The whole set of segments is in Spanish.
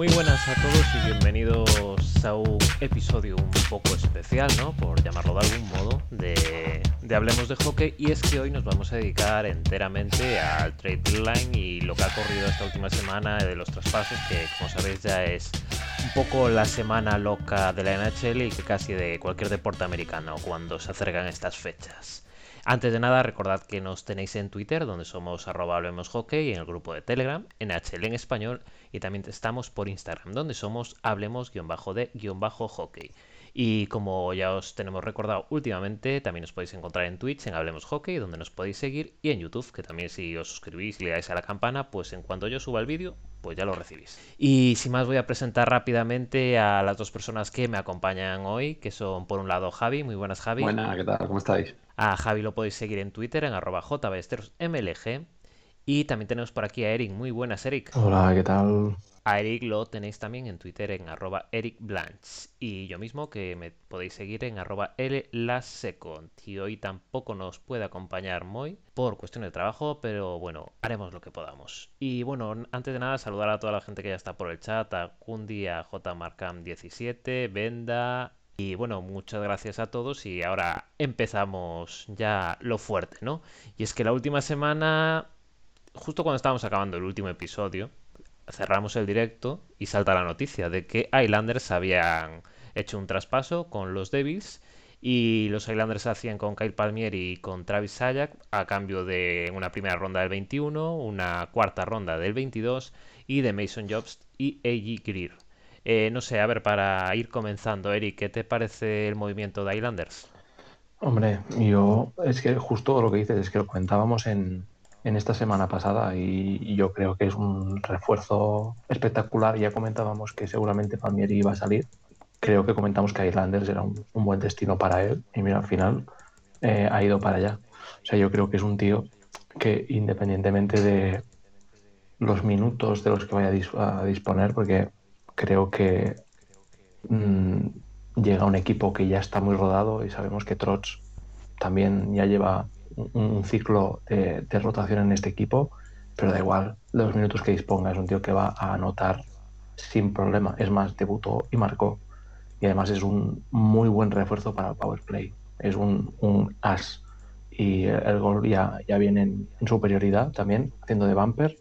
Muy buenas a todos y bienvenidos a un episodio un poco especial, ¿no? Por llamarlo de algún modo, de, Hablemos de Hockey. Y es que hoy nos vamos a dedicar enteramente al trade deadline y lo que ha ocurrido esta última semana de los traspasos, que como sabéis ya es un poco la semana loca de la NHL y que casi de cualquier deporte americano cuando se acercan estas fechas. Antes de nada, recordad que nos tenéis en Twitter, donde somos arroba hablemos en el grupo de Telegram, en HL en español, y también estamos por Instagram, donde somos hablemos-de-hockey. Y como ya os tenemos recordado últimamente, también os podéis encontrar en Twitch, en Hablemos Hockey, donde nos podéis seguir, y en YouTube, que también si os suscribís y le dais a la campana, pues en cuanto yo suba el vídeo, pues ya lo recibís. Y sin más voy a presentar rápidamente a las dos personas que me acompañan hoy, que son por un lado Javi, muy buenas Javi. Buenas, ¿qué tal? ¿Cómo estáis? A Javi lo podéis seguir en Twitter en arroba. Y también tenemos por aquí a Eric. Muy buenas, Eric. Hola, ¿qué tal? A Eric lo tenéis también en Twitter en arroba Eric Y yo mismo que me podéis seguir en arroba LLasecond. Y hoy tampoco nos puede acompañar Moy por cuestión de trabajo, pero bueno, haremos lo que podamos. Y bueno, antes de nada, saludar a toda la gente que ya está por el chat, a Kundi, a JMarcam17, Venda, y bueno, muchas gracias a todos y ahora empezamos ya lo fuerte, ¿no? Y es que la última semana, justo cuando estábamos acabando el último episodio, cerramos el directo y salta la noticia de que Islanders habían hecho un traspaso con los Devils y los Islanders hacían con Kyle Palmieri y con Travis Sayak a cambio de una primera ronda del 21, una cuarta ronda del 22 y de Mason Jobs y A.G. Greer. Eh, no sé, a ver, para ir comenzando, Eric, ¿qué te parece el movimiento de Islanders? Hombre, yo es que justo lo que dices es que lo comentábamos en, esta semana pasada y, yo creo que es un refuerzo espectacular. Ya comentábamos que seguramente Palmieri iba a salir. Creo que comentamos que Islanders era un, buen destino para él y mira, al final eh, ha ido para allá. O sea, yo creo que es un tío que independientemente de los minutos de los que vaya a disponer, porque creo que mm, llega un equipo que ya está muy rodado y sabemos que Trots también ya lleva un, ciclo de, rotación en este equipo, pero da igual, los minutos que disponga, es un tío que va a anotar sin problema. Es más, debutó y marcó. Y además es un muy buen refuerzo para el power play. Es un, as. Y el gol ya, ya viene en, superioridad también, haciendo de bumper.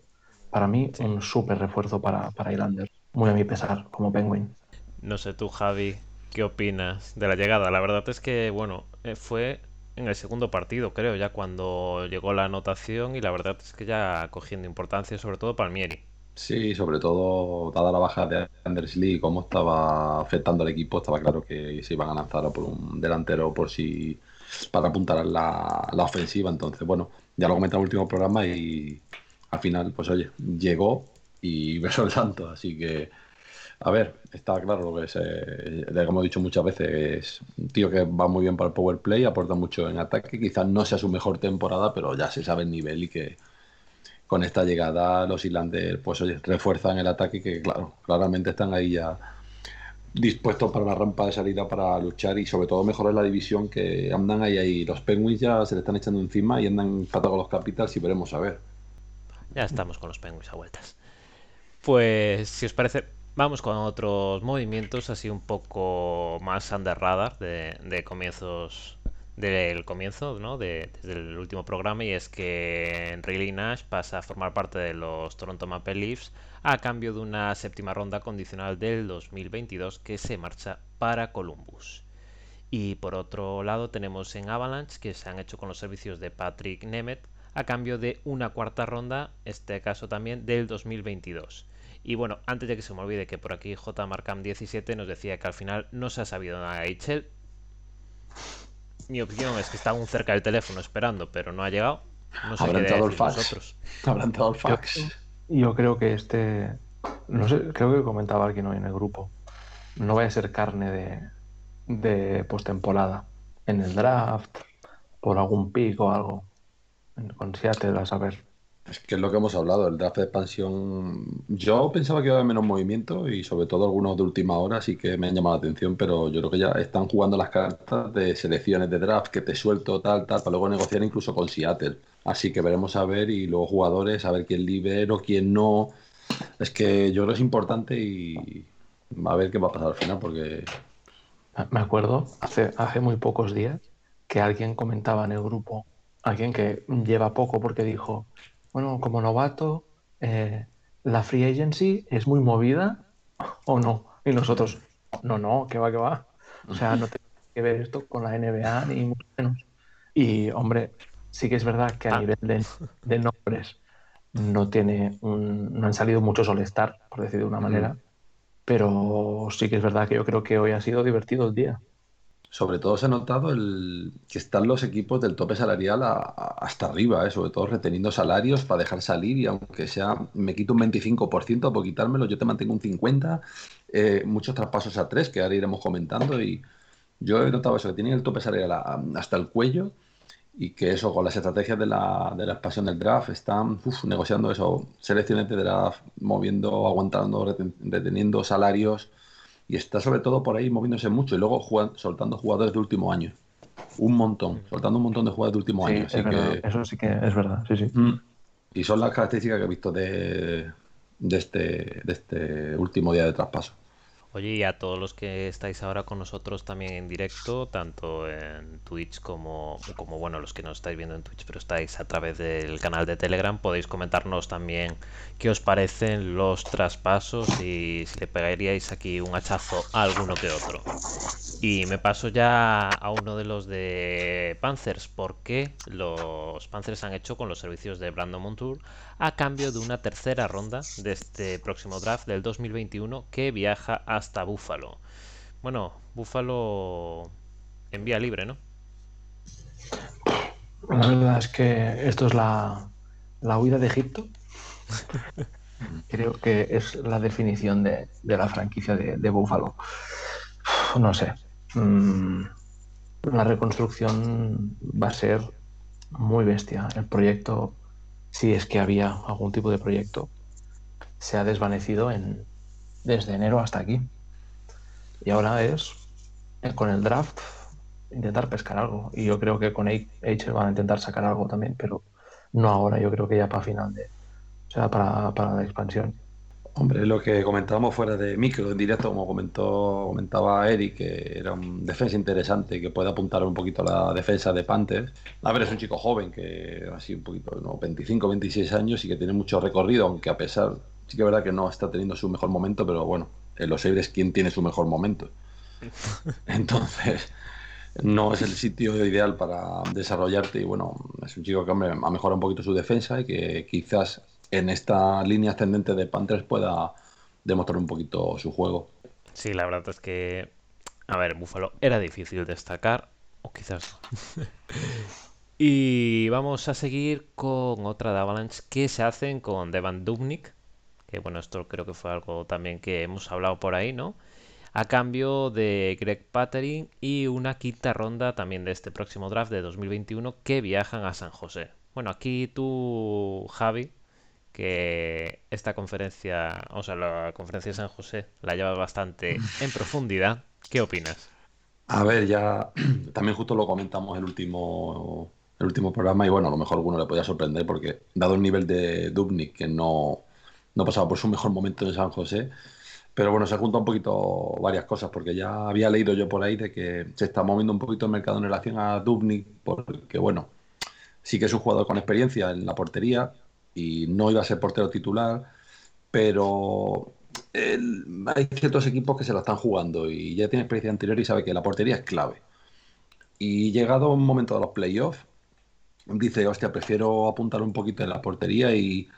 Para mí, un súper refuerzo para, para Islanders muy a mi pesar, como Penguin. No sé tú, Javi, ¿qué opinas de la llegada? La verdad es que, bueno, eh, fue en el segundo partido, creo, ya cuando llegó la anotación y la verdad es que ya cogiendo importancia, sobre todo Palmieri. Sí, sobre todo, dada la baja de Anders Lee, cómo estaba afectando al equipo, estaba claro que se iban a lanzar por un delantero por si para apuntar la, la ofensiva. Entonces, bueno, ya lo comenté en el último programa y al final, pues oye, llegó y beso el santo. Así que, a ver, está claro lo que es, eh, como he dicho muchas veces, es un tío que va muy bien para el power play, aporta mucho en ataque. Quizás no sea su mejor temporada, pero ya se sabe el nivel y que con esta llegada los Islanders, pues refuerzan el ataque que, claro, claramente están ahí ya dispuestos para la rampa de salida para luchar y sobre todo mejorar la división que andan ahí ahí. Los Penguins ya se le están echando encima y andan empatados con los Capitals y veremos a ver. Ya estamos con los Penguins a vueltas. Pues si os parece, vamos con otros movimientos así un poco más under radar de, comienzos del comienzo, ¿no? De, desde el último programa y es que Riley Nash pasa a formar parte de los Toronto Maple Leafs a cambio de una séptima ronda condicional del 2022 que se marcha para Columbus. Y por otro lado tenemos en Avalanche que se han hecho con los servicios de Patrick Nemeth a cambio de una cuarta ronda, este caso también del 2022. Y bueno, antes de que se me olvide que por aquí J Marcam 17 nos decía que al final no se ha sabido nada de Eichel. Mi opinión es que está aún cerca del teléfono esperando, pero no ha llegado. No sé Habrá entrado el fax. Habrá entrado el fax. Yo, creo que este. No sé, creo que comentaba alguien hoy en el grupo. No vaya a ser carne de, de postemporada. En el draft, por algún pico o algo con Seattle a saber. Es que es lo que hemos hablado, el draft de expansión. Yo pensaba que iba a haber menos movimiento y sobre todo algunos de última hora sí que me han llamado la atención, pero yo creo que ya están jugando las cartas de selecciones de draft que te suelto tal, tal, para luego negociar incluso con Seattle. Así que veremos a ver y luego jugadores, a ver quién libero, quién no. Es que yo creo que es importante y a ver qué va a pasar al final, porque. Me acuerdo hace, hace muy pocos días que alguien comentaba en el grupo, alguien que lleva poco porque dijo, bueno, como novato, eh, la free agency es muy movida o no. Y nosotros, no, no, que va, que va. O sea, no tiene que ver esto con la NBA ni mucho menos. Y, hombre, sí que es verdad que a Ah. nivel de, de nombres no tiene un- no han salido muchos all-star, por decir de una manera. Pero sí que es verdad que yo creo que hoy ha sido divertido el día. Sobre todo se ha notado el, que están los equipos del tope salarial a- hasta arriba, ¿eh? sobre todo reteniendo salarios para dejar salir y aunque sea, me quito un 25% por quitármelo, yo te mantengo un 50%, eh, muchos traspasos a tres que ahora iremos comentando y yo he notado eso, que tienen el tope salarial hasta el cuello y que eso, con las estrategias de la, de la expansión del draft, están uf, negociando eso, selecciones de draft, moviendo, aguantando, reten- reteniendo salarios y está sobre todo por ahí moviéndose mucho y luego jugan- soltando jugadores de último año. Un montón, soltando un montón de jugadores de último Sí, año. Así que, Eso sí que es verdad, sí, sí. Mm. y son las características que he visto de, de, este, de este último día de traspaso. Oye, y a todos los que estáis ahora con nosotros también en directo, tanto en Twitch como, bueno, los que no estáis viendo en Twitch, pero estáis a través del canal de Telegram, podéis comentarnos también qué os parecen los traspasos y si le pegaríais aquí un hachazo a alguno que otro. Y me paso ya a uno de los de Panthers, porque los Panthers han hecho con los servicios de Brandon Montour a cambio de una tercera ronda de este próximo draft del 2021 que viaja hasta Buffalo. Bueno, Buffalo en vía libre, ¿no? La verdad es que esto es la, la huida de Egipto. Creo que es la definición de, de la franquicia de, de Buffalo. Uf, No sé. Mm, la reconstrucción va a ser muy bestia. El proyecto, si es que había algún tipo de proyecto, se ha desvanecido en, desde enero hasta aquí. Y ahora es, eh, con el draft, intentar pescar algo. Y yo creo que con H van a intentar sacar algo también, pero no ahora, yo creo que ya para final de. O sea, para, para la expansión. Hombre, lo que comentábamos fuera de micro, en directo, como comentó, comentaba Eric, que era un defensa interesante, que puede apuntar un poquito a la defensa de Panthers. A ver, es un chico joven, que así un poquito, ¿no? 25, 26 años y que tiene mucho recorrido, aunque a pesar, sí que es verdad que no está teniendo su mejor momento, pero bueno, en los Sabres, ¿quién tiene su mejor momento? Entonces, no es el sitio ideal para desarrollarte y bueno, es un chico que hombre, ha mejorado un poquito su defensa y que quizás en esta línea ascendente de Panthers pueda demostrar un poquito su juego. Sí, la verdad es que, a ver, Buffalo era difícil destacar, o quizás. Y vamos a seguir con otra de Avalanche que se hacen con Devan Dubnik, que bueno, esto creo que fue algo también que hemos hablado por ahí, ¿no? A cambio de Greg Pattering y una quinta ronda también de este próximo draft de 2021 que viajan a San José. Bueno, aquí tú, Javi, que esta conferencia, o sea, la conferencia de San José la llevas bastante en profundidad. ¿Qué opinas? A ver, ya también justo lo comentamos el último, el último programa y bueno, a lo mejor a alguno le podía sorprender porque dado el nivel de Dubnik que no, no pasaba por su mejor momento en San José, pero bueno, se junta un poquito varias cosas porque ya había leído yo por ahí de que se está moviendo un poquito el mercado en relación a Dubnik porque bueno, sí que es un jugador con experiencia en la portería y no iba a ser portero titular, pero hay ciertos equipos que se la están jugando y ya tiene experiencia anterior y sabe que la portería es clave. Y llegado un momento de los playoffs, dice, hostia, prefiero apuntar un poquito en la portería y,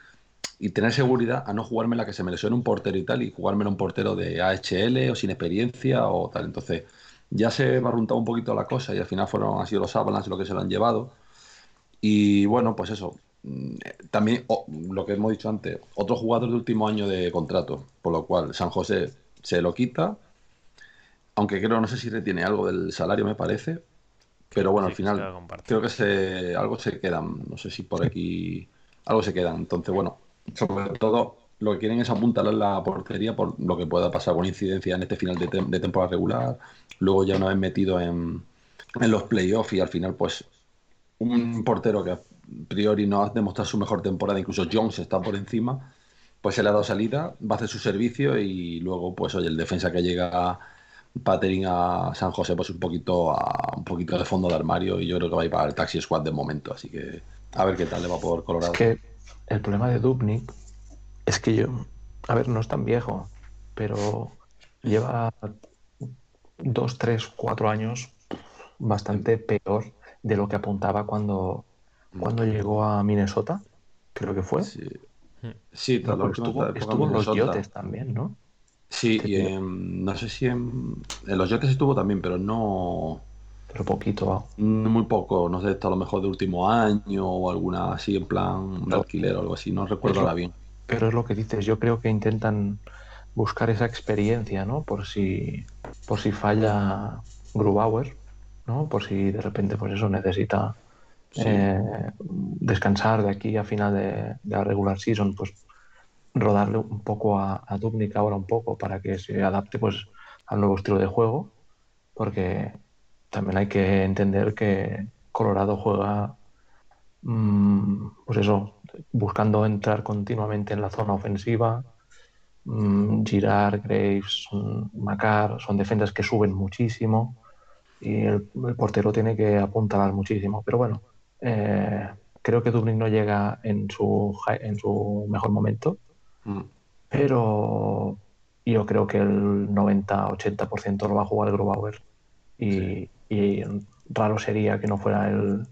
y tener seguridad a no jugarme la que se me lesione un portero y tal, y jugármelo un portero de AHL o sin experiencia o tal. Entonces, ya se barruntado un poquito la cosa y al final fueron, sido los Avalanche los que se lo han llevado. Y bueno, pues eso. Mm, También lo que hemos dicho antes, otro jugador de último año de contrato, por lo cual San José se lo quita, aunque creo, no sé si retiene algo del salario, me parece, pero bueno, Sí, al final creo que se, algo se quedan, no sé si por aquí algo se quedan. Entonces, bueno, sobre todo lo que quieren es apuntalar la portería por lo que pueda pasar con incidencia en este final de, de temporada regular, luego ya una vez metido en, en los playoffs y al final, pues un portero que priori no ha demostrado su mejor temporada, incluso Jones está por encima, pues se le ha dado salida, va a hacer su servicio y luego, pues oye, el defensa que llega Patering a San José, pues un poquito a un poquito de fondo de armario y yo creo que va a ir para el Taxi Squad de momento, así que a ver qué tal le va por Colorado. Es que el problema de Dubnik es que yo, a ver, no es tan viejo, pero lleva dos, tres, cuatro años bastante peor de lo que apuntaba cuando, cuando llegó a Minnesota, creo que fue. Sí, la estuvo, en estuvo en los. Yotes también, ¿no? Sí, Este y en- no sé si en, en los Yotes estuvo también, pero no, Pero poquito. muy poco, no sé, esto a lo mejor de último año o alguna así en plan de alquiler o algo así, no recuerdo ahora bien. Pero es lo que dices, yo creo que intentan buscar esa experiencia, ¿no? Por si, por si falla Grubauer, ¿no? Por si de repente, pues eso, necesita Eh, descansar de aquí a final de, la regular season, pues rodarle un poco a, a Dubnik ahora un poco para que se adapte pues al nuevo estilo de juego, porque también hay que entender que Colorado juega mm, pues eso, buscando entrar continuamente en la zona ofensiva. Mm, Girard, Graves, Macar, son defensas que suben muchísimo y el, el portero tiene que apuntalar muchísimo. Pero bueno, eh, creo que Dublín no llega en su, en su mejor momento, Mm. pero yo creo que el 90-80% lo va a jugar Grubauer y, y raro sería que no fuera el,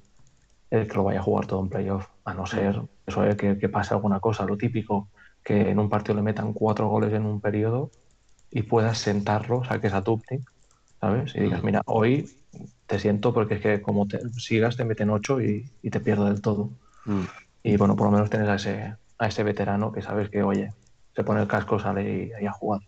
el que lo vaya a jugar todo en playoff, a no ser eso eh, que, que pase alguna cosa, lo típico, que en un partido le metan cuatro goles en un periodo y puedas sentarlo, saques a Tupnik, ¿sabes? Y digas, Mm. mira, hoy te siento porque es que como te sigas te meten ocho y, y te pierdo del todo. Mm. Y bueno, por lo menos tienes a ese, a ese veterano que sabes que, oye, se pone el casco, sale y, y a jugar.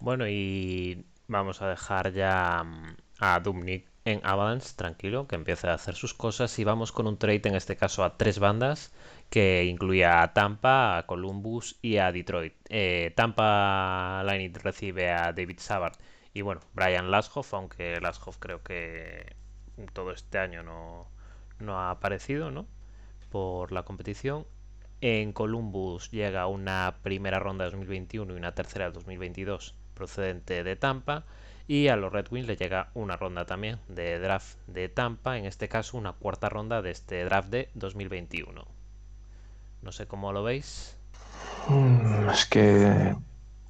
Bueno, y vamos a dejar ya mm, a Dubnik en Avalanche, tranquilo, que empiece a hacer sus cosas y vamos con un trade, en este caso a tres bandas, que incluía a Tampa, a Columbus y a Detroit. Eh, Tampa Lightning recibe a David Savard y bueno, Brian Lashoff, aunque Lashoff creo que todo este año no, no ha aparecido, ¿no? Por la competición. En Columbus llega una primera ronda de 2021 y una tercera de 2022 procedente de Tampa. Y a los Red Wings le llega una ronda también de draft de Tampa, en este caso una cuarta ronda de este draft de 2021. No sé cómo lo veis. Mm, Es que,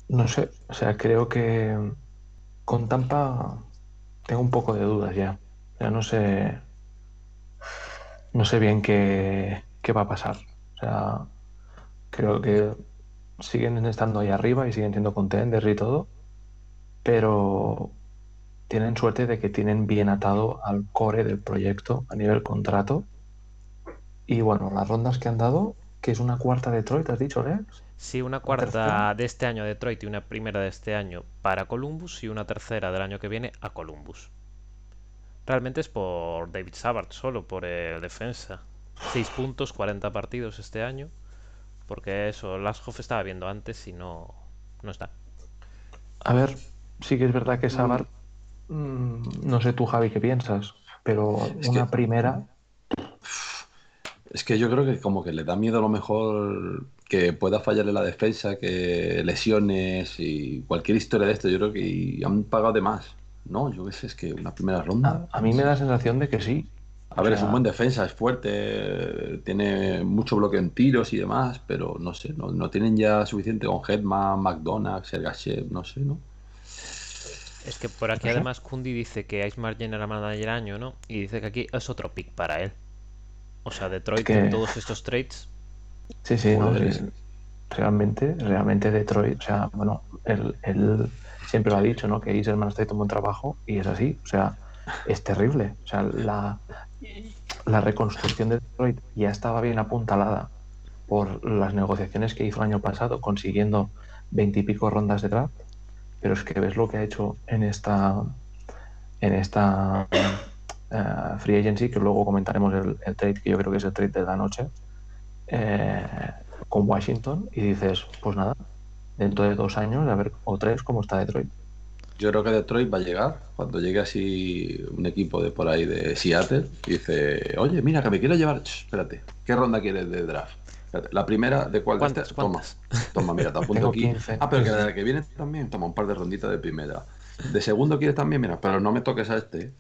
no sé, o sea, creo que con Tampa tengo un poco de dudas ya. Sea, no sé, no sé bien qué, qué va a pasar. O sea, creo que siguen estando ahí arriba y siguen siendo contenders y todo, pero tienen suerte de que tienen bien atado al core del proyecto a nivel contrato. Y bueno, las rondas que han dado, que es una cuarta Detroit, has dicho, Lex? Sí, una cuarta de este año a Detroit y una primera de este año para Columbus y una tercera del año que viene a Columbus. Realmente es por David Savard solo, por el defensa. 6 puntos, 40 partidos este año. Porque eso, Lashoff estaba viendo antes y no, no está. A ver, sí que es verdad que Savard, mm, no sé tú, Javi, qué piensas, pero Es una que- primera, Es que yo creo que como que le da miedo a lo mejor que pueda fallarle la defensa, que lesiones y cualquier historia de esto, yo creo que han pagado de más. No, yo qué sé, es que una primera ronda. a mí me da la sensación de que sí. A ver, O es un buen defensa, es fuerte, tiene mucho bloqueo en tiros y demás, pero no sé, no, no tienen ya suficiente con Hetman, McDonald, Sergachev, no sé, ¿no? Es que por aquí además Kundi dice que Ice Margin era manager año, ¿no? Y dice que aquí es otro pick para él. O sea, Detroit que- en todos estos trades. Sí, sí, no, sí, es- realmente, realmente Detroit, o sea, bueno, él, él siempre lo ha dicho, ¿no? Que Iserman está haciendo un buen trabajo y es así, o sea, es terrible. O sea, la, la reconstrucción de Detroit ya estaba bien apuntalada por las negociaciones que hizo el año pasado, consiguiendo veintipico rondas de draft, pero es que ves lo que ha hecho en esta en esta eh, free agency, que luego comentaremos el, el trade, que yo creo que es el trade de la noche, eh, con Washington, y dices, pues nada, dentro de dos años, a ver, o tres, cómo está Detroit. Yo creo que Detroit va a llegar cuando llegue así un equipo de por ahí de Seattle y dice, oye, mira, que me quiero llevar, espérate, ¿qué ronda quieres de draft? La primera, ¿de cuál? ¿Cuántas? Toma, toma, mira, te apunto aquí. Ah, pero que la que viene también, toma un par de ronditas de primera. De segundo quieres también, mira, pero no me toques a este.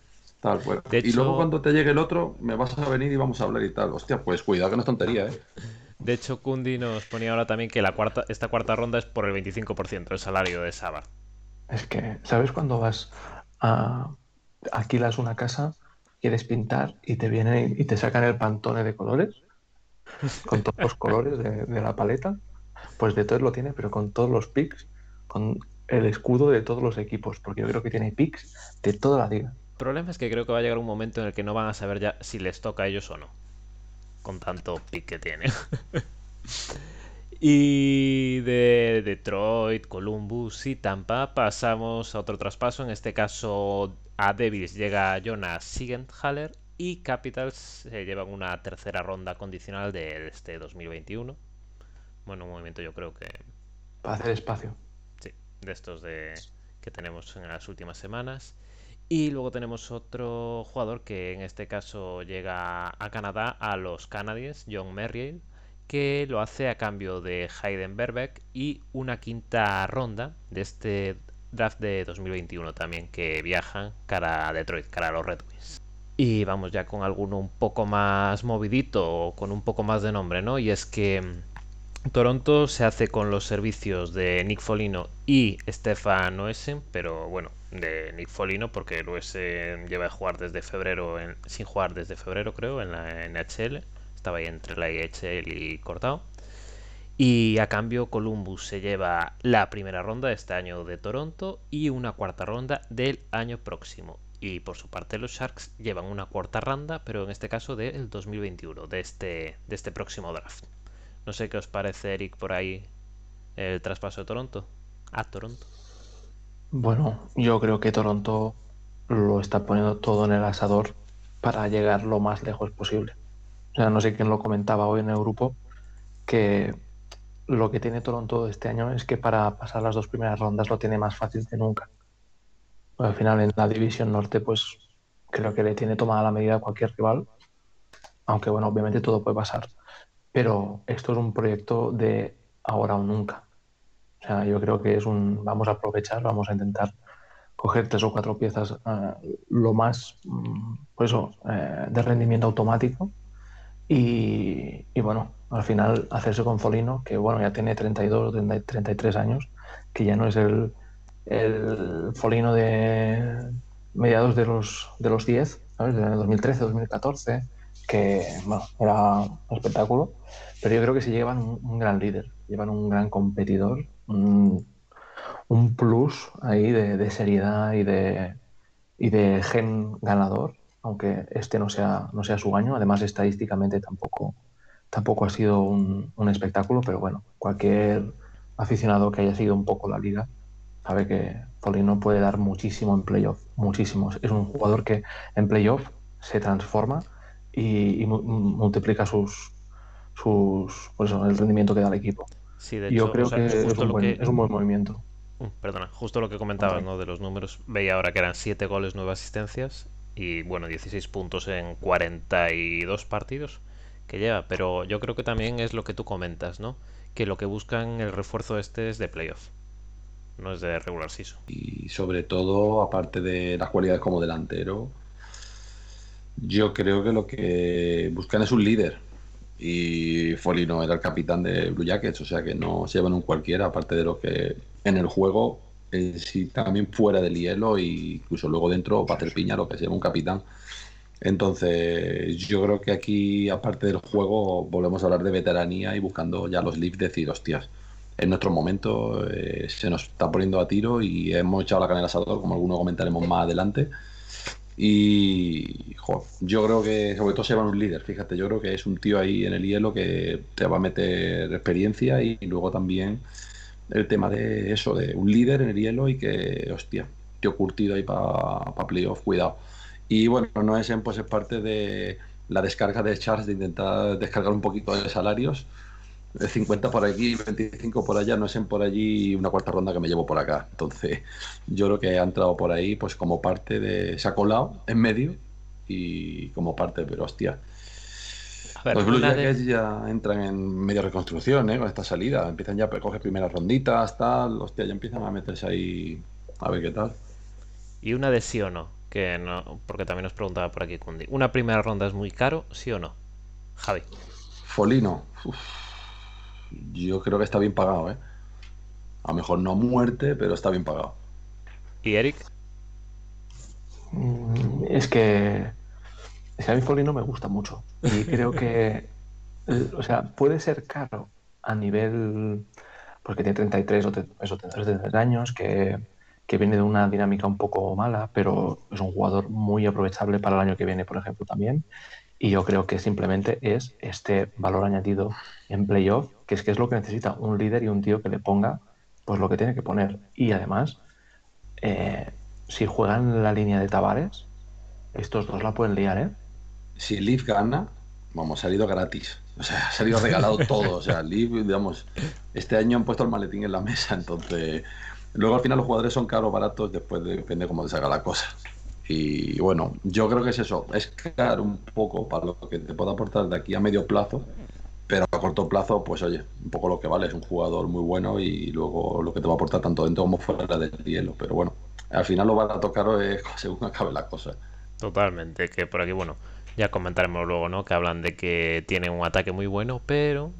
Tal, y luego cuando te llegue el otro, me vas a venir y vamos a hablar y tal. Hostia, pues cuidado que no es tontería, ¿eh? De hecho, Kundi nos ponía ahora también que la cuarta, esta cuarta ronda es por el 25% del salario de Saba. Es que, ¿sabes cuando vas a alquilas una casa, quieres pintar y te vienen y te sacan el pantone de colores? Con todos los colores de, de la paleta. Pues de todo lo tiene, pero con todos los pics, con el escudo de todos los equipos, porque yo creo que tiene pics de toda la liga. El problema es que creo que va a llegar un momento en el que no van a saber ya si les toca a ellos o no con tanto pick que tiene. y de Detroit, Columbus y Tampa pasamos a otro traspaso. En este caso a Devils llega Jonas Sigenthaler y Capitals se llevan una tercera ronda condicional de este 2021. Bueno, un movimiento yo creo que... Para hacer espacio. Sí, de estos de que tenemos en las últimas semanas. Y luego tenemos otro jugador que en este caso llega a Canadá, a los Canadiens, John Merrill, que lo hace a cambio de Hayden Berbeck y una quinta ronda de este draft de 2021 también, que viajan cara a Detroit, cara a los Red Wings. Y vamos ya con alguno un poco más movidito o con un poco más de nombre, ¿no? Y es que Toronto se hace con los servicios de Nick Folino y Stefan Oesen, pero bueno, de Nick Folino porque el lleva a jugar desde febrero, sin jugar desde febrero creo, en la NHL, estaba ahí entre la IHL y cortado. Y a cambio Columbus se lleva la primera ronda de este año de Toronto y una cuarta ronda del año próximo. Y por su parte los Sharks llevan una cuarta ronda, pero en este caso del 2021, de este, de este próximo draft. No sé qué os parece, Eric, por ahí el traspaso de Toronto. A Toronto. Bueno, yo creo que Toronto lo está poniendo todo en el asador para llegar lo más lejos posible. O sea, no sé quién lo comentaba hoy en el grupo, que lo que tiene Toronto este año es que para pasar las dos primeras rondas lo tiene más fácil que nunca. al final en la división norte, pues creo que le tiene tomada la medida a cualquier rival. Aunque bueno, obviamente todo puede pasar pero esto es un proyecto de ahora o nunca. Sea, yo creo que es un, vamos a aprovechar, vamos a intentar coger tres o cuatro piezas eh, lo más, mm, pues eso, eh, de rendimiento automático y, bueno, al final hacerse con Folino, que bueno, ya tiene 32 o 33 años, que ya no es el, el Folino de mediados de los, de los 10, ¿sabes? De 2013, 2014 que bueno, era un espectáculo, pero yo creo que se llevan un, gran líder, llevan un gran competidor, un, plus ahí de, seriedad y de, y de gen ganador, aunque este no sea, no sea su año, además estadísticamente tampoco, tampoco ha sido un, espectáculo, pero bueno, cualquier aficionado que haya seguido un poco la liga sabe que Polino puede dar muchísimo en playoff, muchísimo. Es un jugador que en playoff se transforma y, multiplica sus, sus pues el rendimiento que da el equipo. Yo creo que, es un, buen, movimiento. Mm, perdona, justo lo que comentabas ¿no? de los números. Veía ahora que eran 7 goles, 9 asistencias y bueno, 16 puntos en 42 partidos que lleva. Pero yo creo que también es lo que tú comentas, ¿no? Que lo que buscan el refuerzo este es de playoff, no es de regular season. Y sobre todo, aparte de las cualidades como delantero, yo creo que lo que buscan es un líder. Y Folino era el capitán de Blue Jackets, o sea que no se llevan un cualquiera, aparte de lo que en el juego, sí, también fuera del hielo e incluso luego dentro hacer piña lo que se llama un capitán. Entonces, yo creo que aquí, aparte del juego, volvemos a hablar de veteranía y buscando ya los leads, decir, hostias, en nuestro momento eh, se nos está poniendo a tiro y hemos echado la canela asador, como algunos comentaremos más adelante. Y yo creo que sobre todo se va un líder, fíjate, yo creo que es un tío ahí en el hielo que te va a meter experiencia y, luego también el tema de eso, de un líder en el hielo y que, hostia, tío curtido ahí para pa playoff, cuidado. Y bueno, no es pues es parte de la descarga de Charles de intentar descargar un poquito de salarios 50 por aquí, 25 por allá, no es en por allí una cuarta ronda que me llevo por acá. Entonces, yo creo que ha entrado por ahí, pues como parte de. Se ha colado en medio y como parte, pero hostia. los Blue Jackets ya entran en medio reconstrucción, ¿eh? Con esta salida. Empiezan ya a coger primeras ronditas, tal. Hostia, ya empiezan a meterse ahí a ver qué tal. Y una de sí o no, que no, porque también nos preguntaba por aquí Kundi. ¿Una primera ronda es muy caro, sí o no? Javi. Folino. Yo creo que está bien pagado, ¿eh? A lo mejor no muerte, pero está bien pagado. ¿Y Eric? Mm, es que, es a mí Folino me gusta mucho. Y creo que, o sea, puede ser caro a nivel, porque tiene 33 o, eso, 33 años, que, que viene de una dinámica un poco mala, pero es un jugador muy aprovechable para el año que viene, por ejemplo, también. Y yo creo que simplemente es este valor añadido en playoff, que es que es lo que necesita un líder y un tío que le ponga pues lo que tiene que poner. Y además, eh, si juegan la línea de Tavares, estos dos la pueden liar, ¿eh? Si Leaf gana, vamos, ha salido gratis. O sea, ha salido regalado todo. O sea, Leaf, digamos, este año han puesto el maletín en la mesa, entonces. Luego al final los jugadores son caros o baratos, después depende cómo te salga la cosa. Y bueno, yo creo que es eso, es caro un poco para lo que te pueda aportar de aquí a medio plazo, pero a corto plazo, pues oye, un poco lo que vale, es un jugador muy bueno y luego lo que te va a aportar tanto dentro como fuera del hielo. Pero bueno, al final lo barato caro es según acabe la cosa. Totalmente, que por aquí, bueno, ya comentaremos luego, ¿no? Que hablan de que tiene un ataque muy bueno, pero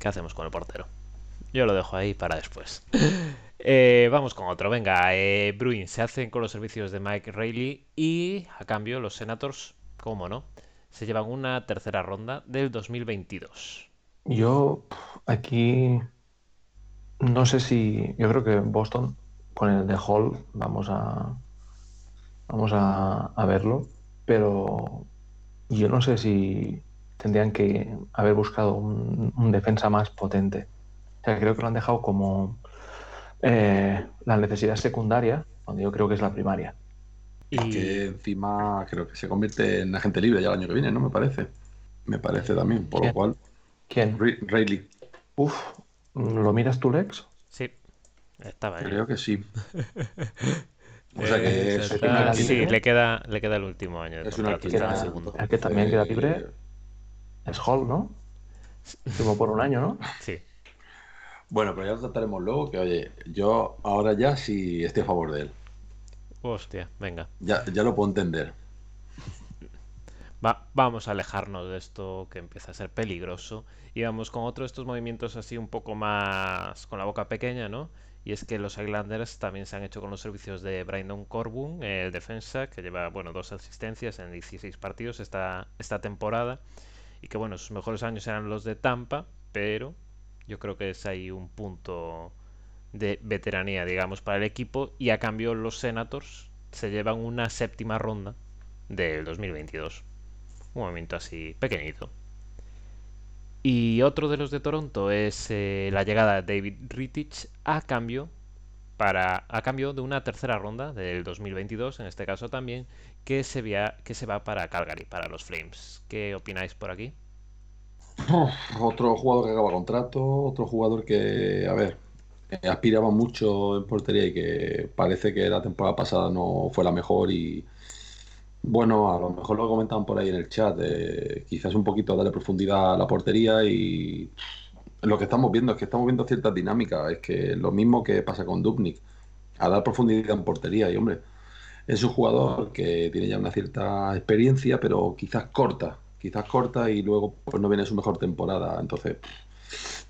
¿qué hacemos con el portero? Yo lo dejo ahí para después. Eh, vamos con otro. Venga, eh, Bruin se hacen con los servicios de Mike Reilly y a cambio los Senators, ¿cómo no? Se llevan una tercera ronda del 2022. Yo aquí no sé si. Yo creo que Boston con el de Hall vamos a. Vamos a, verlo. Pero yo no sé si tendrían que haber buscado un, defensa más potente. O sea, creo que lo han dejado como eh, la necesidad secundaria, donde yo creo que es la primaria. Y que encima creo que se convierte en agente libre ya el año que viene, ¿no? Me parece. Me parece también, por lo cual. ¿Quién? Rayleigh. Uf, ¿lo miras tú, Lex? Sí, estaba ahí. Creo que sí. o sea que eh, sí, le queda, le queda el último año. es una segundo. El que también queda libre es Hall, ¿no? Como por un año, ¿no? Sí. Bueno, pero ya lo trataremos luego, que oye, yo ahora ya sí estoy a favor de él. Hostia, venga. Ya, ya lo puedo entender. Va, vamos a alejarnos de esto que empieza a ser peligroso y vamos con otro de estos movimientos así un poco más con la boca pequeña, ¿no? Y es que los Islanders también se han hecho con los servicios de Brandon Corbun, el defensa, que lleva, bueno, dos asistencias en 16 partidos esta, esta temporada. Y que, bueno, sus mejores años eran los de Tampa, pero yo creo que es ahí un punto de veteranía, digamos, para el equipo. Y a cambio los Senators se llevan una séptima ronda del 2022. Un movimiento así pequeñito. Y otro de los de Toronto es eh, la llegada de David Rittich a cambio para a cambio de una tercera ronda del 2022, en este caso también, que se, que se va para Calgary, para los Flames. ¿Qué opináis por aquí? otro jugador que acaba contrato, otro jugador que, a ver, aspiraba mucho en portería y que parece que la temporada pasada no fue la mejor y bueno, a lo mejor lo comentaban por ahí en el chat, eh, quizás un poquito darle profundidad a la portería y lo que estamos viendo es que estamos viendo ciertas dinámicas, es que lo mismo que pasa con Dubnik, a dar profundidad en portería y hombre, es un jugador que tiene ya una cierta experiencia, pero quizás corta, quizás corta y luego pues no viene su mejor temporada. Entonces,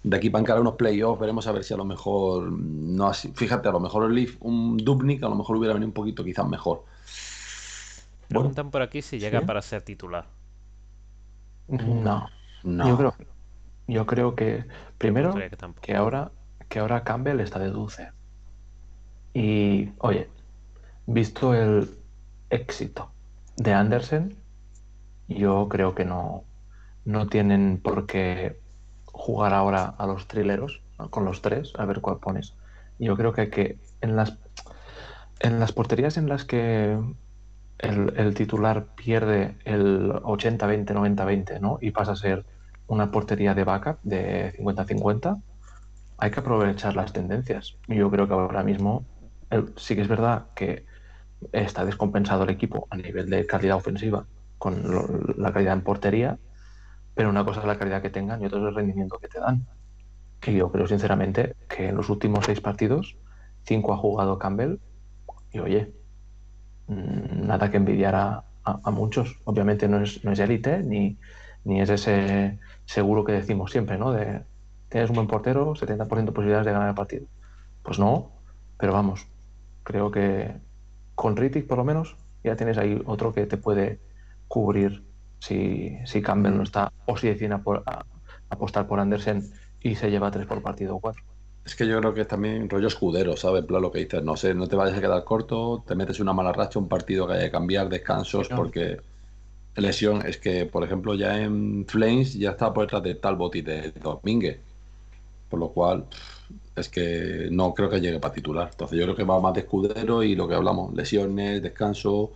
de aquí para encarar unos playoffs, veremos a ver si a lo mejor, no así, fíjate, a lo mejor el Leaf, un Dubnik, a lo mejor hubiera venido un poquito quizás mejor. Preguntan por aquí si llega para ser titular. No, no. Yo creo, yo creo que primero que, ahora que ahora Campbell está de dulce. Y oye, visto el éxito de Andersen, yo creo que no, no tienen por qué jugar ahora a los trileros, con los tres, a ver cuál pones. Yo creo que, que en las en las porterías en las que el, titular pierde el 80-20, 90-20, ¿no? Y pasa a ser una portería de backup de 50-50, hay que aprovechar las tendencias. Yo creo que ahora mismo sí que es verdad que está descompensado el equipo a nivel de calidad ofensiva con la calidad en portería, pero una cosa es la calidad que tengan y otra es el rendimiento que te dan. Y yo creo sinceramente que en los últimos seis partidos, cinco ha jugado Campbell y oye, mm, nada que envidiar a, a, muchos. Obviamente no es, no es élite ni, ni es ese seguro que decimos siempre, ¿no? De tienes un buen portero, 70% de posibilidades de ganar el partido. Pues no, pero vamos, creo que con Rittic por lo menos ya tienes ahí otro que te puede cubrir si, si Campbell no está o si deciden a, apostar por Andersen y se lleva tres por partido o cuatro. Es que yo creo que es también rollo escudero, ¿sabes? En plan lo que dices, no sé, no te vayas a quedar corto, te metes una mala racha, un partido que haya que cambiar, descansos, porque lesión es que, por ejemplo, ya en Flames ya está por detrás de Talbot y de Domínguez, por lo cual es que no creo que llegue para titular. Entonces yo creo que va más de escudero y lo que hablamos, lesiones, descanso,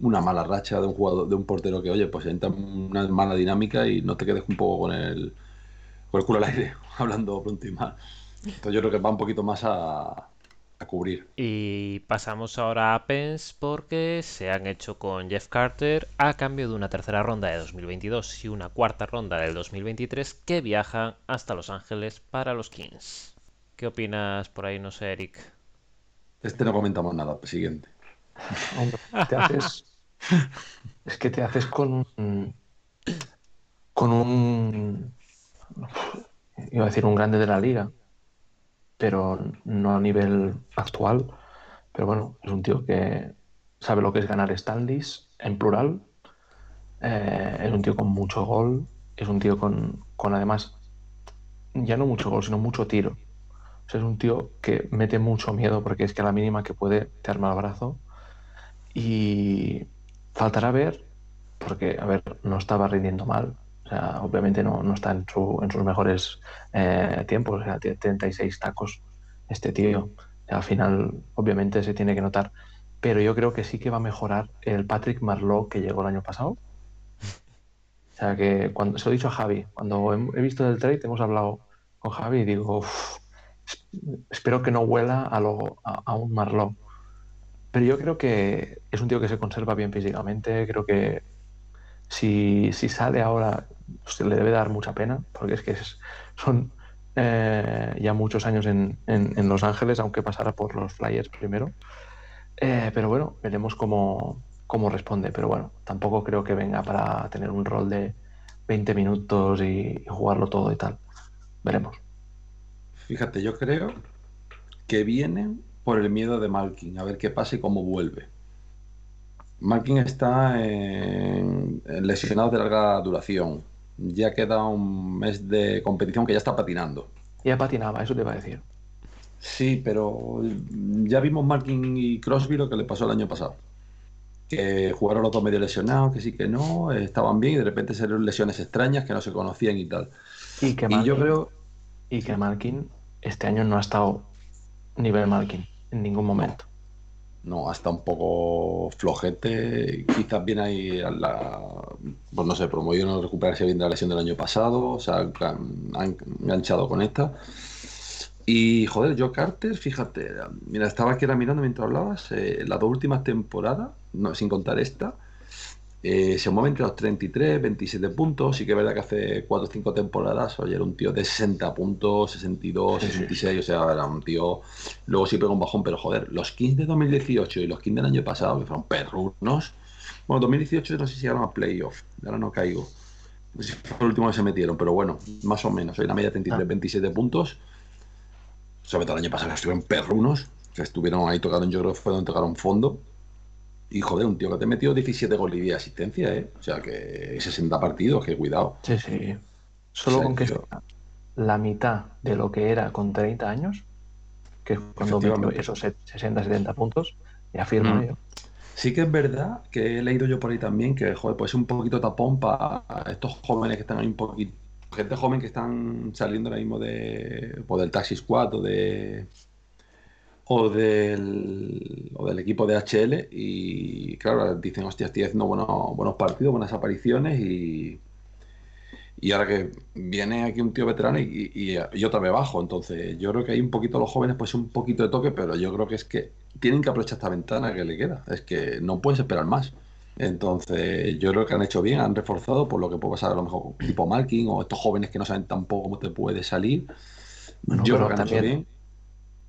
una mala racha de un jugador, de un portero que, oye, pues entra una mala dinámica y no te quedes un poco con el, con el culo al aire, hablando pronto y mal. Entonces yo creo que va un poquito más a, cubrir. Y pasamos ahora a Pence porque se han hecho con Jeff Carter a cambio de una tercera ronda de 2022 y una cuarta ronda del 2023 que viajan hasta Los Ángeles para los Kings. ¿Qué opinas por ahí? No sé, Eric. Este no comentamos nada. Siguiente. te haces. es que te haces con. Con un. Iba a decir un grande de la liga. Pero no a nivel actual. Pero bueno, es un tío que sabe lo que es ganar Standis en plural. Eh, es un tío con mucho gol. Es un tío con, con además. Ya no mucho gol, sino mucho tiro es un tío que mete mucho miedo porque es que a la mínima que puede te arma el brazo. Y faltará ver, porque, a ver, no estaba rindiendo mal. O sea, obviamente no, no está en, su, en sus mejores eh, tiempos. O sea, tiene 36 tacos este tío. al final, obviamente, se tiene que notar. Pero yo creo que sí que va a mejorar el Patrick Marlowe que llegó el año pasado. O sea, que cuando se lo he dicho a Javi, cuando he, visto el trade, hemos hablado con Javi digo, espero que no huela a, lo, a, un Marlon. Pero yo creo que es un tío que se conserva bien físicamente. Creo que si, sale ahora le debe dar mucha pena, porque es que son eh, ya muchos años en, Los Ángeles, aunque pasara por los Flyers primero. Eh, pero bueno, veremos cómo, cómo responde. Pero bueno, tampoco creo que venga para tener un rol de 20 minutos y jugarlo todo y tal. Veremos. Fíjate, yo creo que vienen por el miedo de Malkin, a ver qué pasa y cómo vuelve. Malkin está en, lesionado de larga duración. Ya queda un mes de competición que ya está patinando. Ya patinaba, eso te iba a decir. Sí, pero ya vimos Malkin y Crosby lo que le pasó el año pasado. Que jugaron los dos medio lesionados, que sí que no, estaban bien y de repente salieron lesiones extrañas que no se conocían y tal. Y que yo creo. Y que Malkin este año no ha estado nivel Malkin en ningún momento. No, hasta un poco flojete. Quizás viene ahí a la. Pues no sé, promovió no recuperarse bien de la lesión del año pasado. O sea, han enganchado con esta. Y joder, Joe Carter, fíjate, mira, estaba aquí ahora mirando mientras hablabas, eh, las dos últimas temporadas, no, sin contar esta, eh, se mueve entre los 33, 27 puntos. Sí que es verdad que hace 4 o 5 temporadas, oye, era un tío de 60 puntos, 62, 66, o sea, era un tío. Luego sí pegó un bajón, pero joder, los Kings de 2018 y los Kings del año pasado, que fueron perrunos. Bueno, 2018 no sé si llegaron a playoff, ahora no caigo. No sé si fue el último que se metieron, pero bueno, más o menos. Hay una media 33, 27 ah. puntos. Sobre todo el año pasado estuvieron perrunos, que estuvieron ahí tocando, yo creo que fue donde tocaron fondo. Y joder, un tío que te metió 17 goles y de asistencia, ¿eh? O sea, que 60 partidos, que cuidado. Sí, sí. Solo con que sea la mitad de lo que era con 30 años, que cuando metió esos 60, 70 puntos, ya firmo mm. yo. Sí que es verdad que he leído yo por ahí también que, joder, pues es un poquito tapón para estos jóvenes que están ahí un poquito, gente joven que están saliendo ahora mismo de, pues del Taxi Squad o de, o del, o del equipo de HL y claro, dicen, hostia, estoy haciendo buenos, buenos partidos, buenas apariciones y, y ahora que viene aquí un tío veterano y, y, otra vez bajo, entonces yo creo que hay un poquito los jóvenes, pues un poquito de toque, pero yo creo que es que tienen que aprovechar esta ventana que le queda, es que no puedes esperar más. Entonces, yo creo que han hecho bien, han reforzado por lo que puede pasar a lo mejor tipo Malkin o estos jóvenes que no saben tampoco cómo te puede salir. yo creo que han también, hecho bien.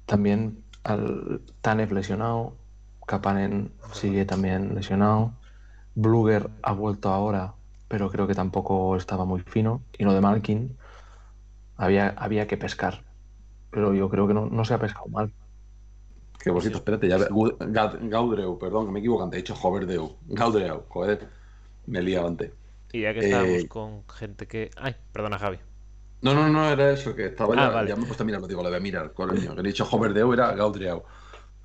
También al Tanev lesionado, Kapanen sigue también lesionado, Bluger ha vuelto ahora, pero creo que tampoco estaba muy fino. Y lo de Malkin había, había que pescar, pero yo creo que no, no se ha pescado mal. Que por cierto, espérate, ya Gaudreu, perdón, que me equivoco antes, he dicho Hoverdeu. Gaudreu, joder, me he antes. Y ya que estábamos eh, con gente que. Ay, perdona, Javi. No, no, no, era eso, que estaba ah, ya, ya me he puesto a mirar, lo digo, lo voy a mirar, coño, que he dicho era Gaudreu.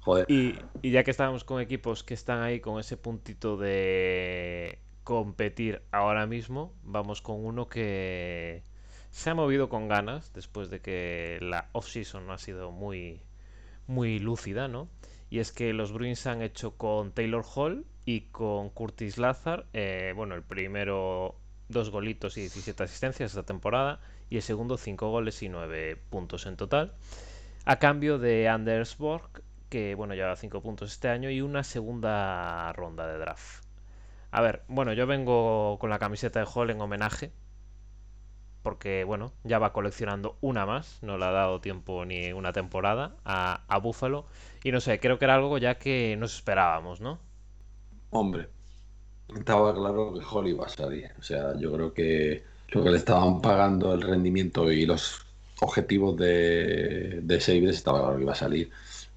Joder. Y, y ya que estábamos con equipos que están ahí con ese puntito de competir ahora mismo, vamos con uno que se ha movido con ganas después de que la off-season no ha sido muy muy lúcida, ¿no? Y es que los Bruins han hecho con Taylor Hall y con Curtis Lazar, eh, bueno, el primero dos golitos y 17 asistencias esta temporada y el segundo cinco goles y 9 puntos en total. A cambio de Anders Borg, que bueno, lleva 5 puntos este año y una segunda ronda de draft. A ver, bueno, yo vengo con la camiseta de Hall en homenaje porque bueno, ya va coleccionando una más, no le ha dado tiempo ni una temporada a, a Buffalo. Y no sé, creo que era algo ya que nos esperábamos, ¿no? Hombre, estaba claro que Holly iba a salir. O sea, yo creo que lo que le estaban pagando el rendimiento y los objetivos de, de Sabres estaba claro que iba a salir.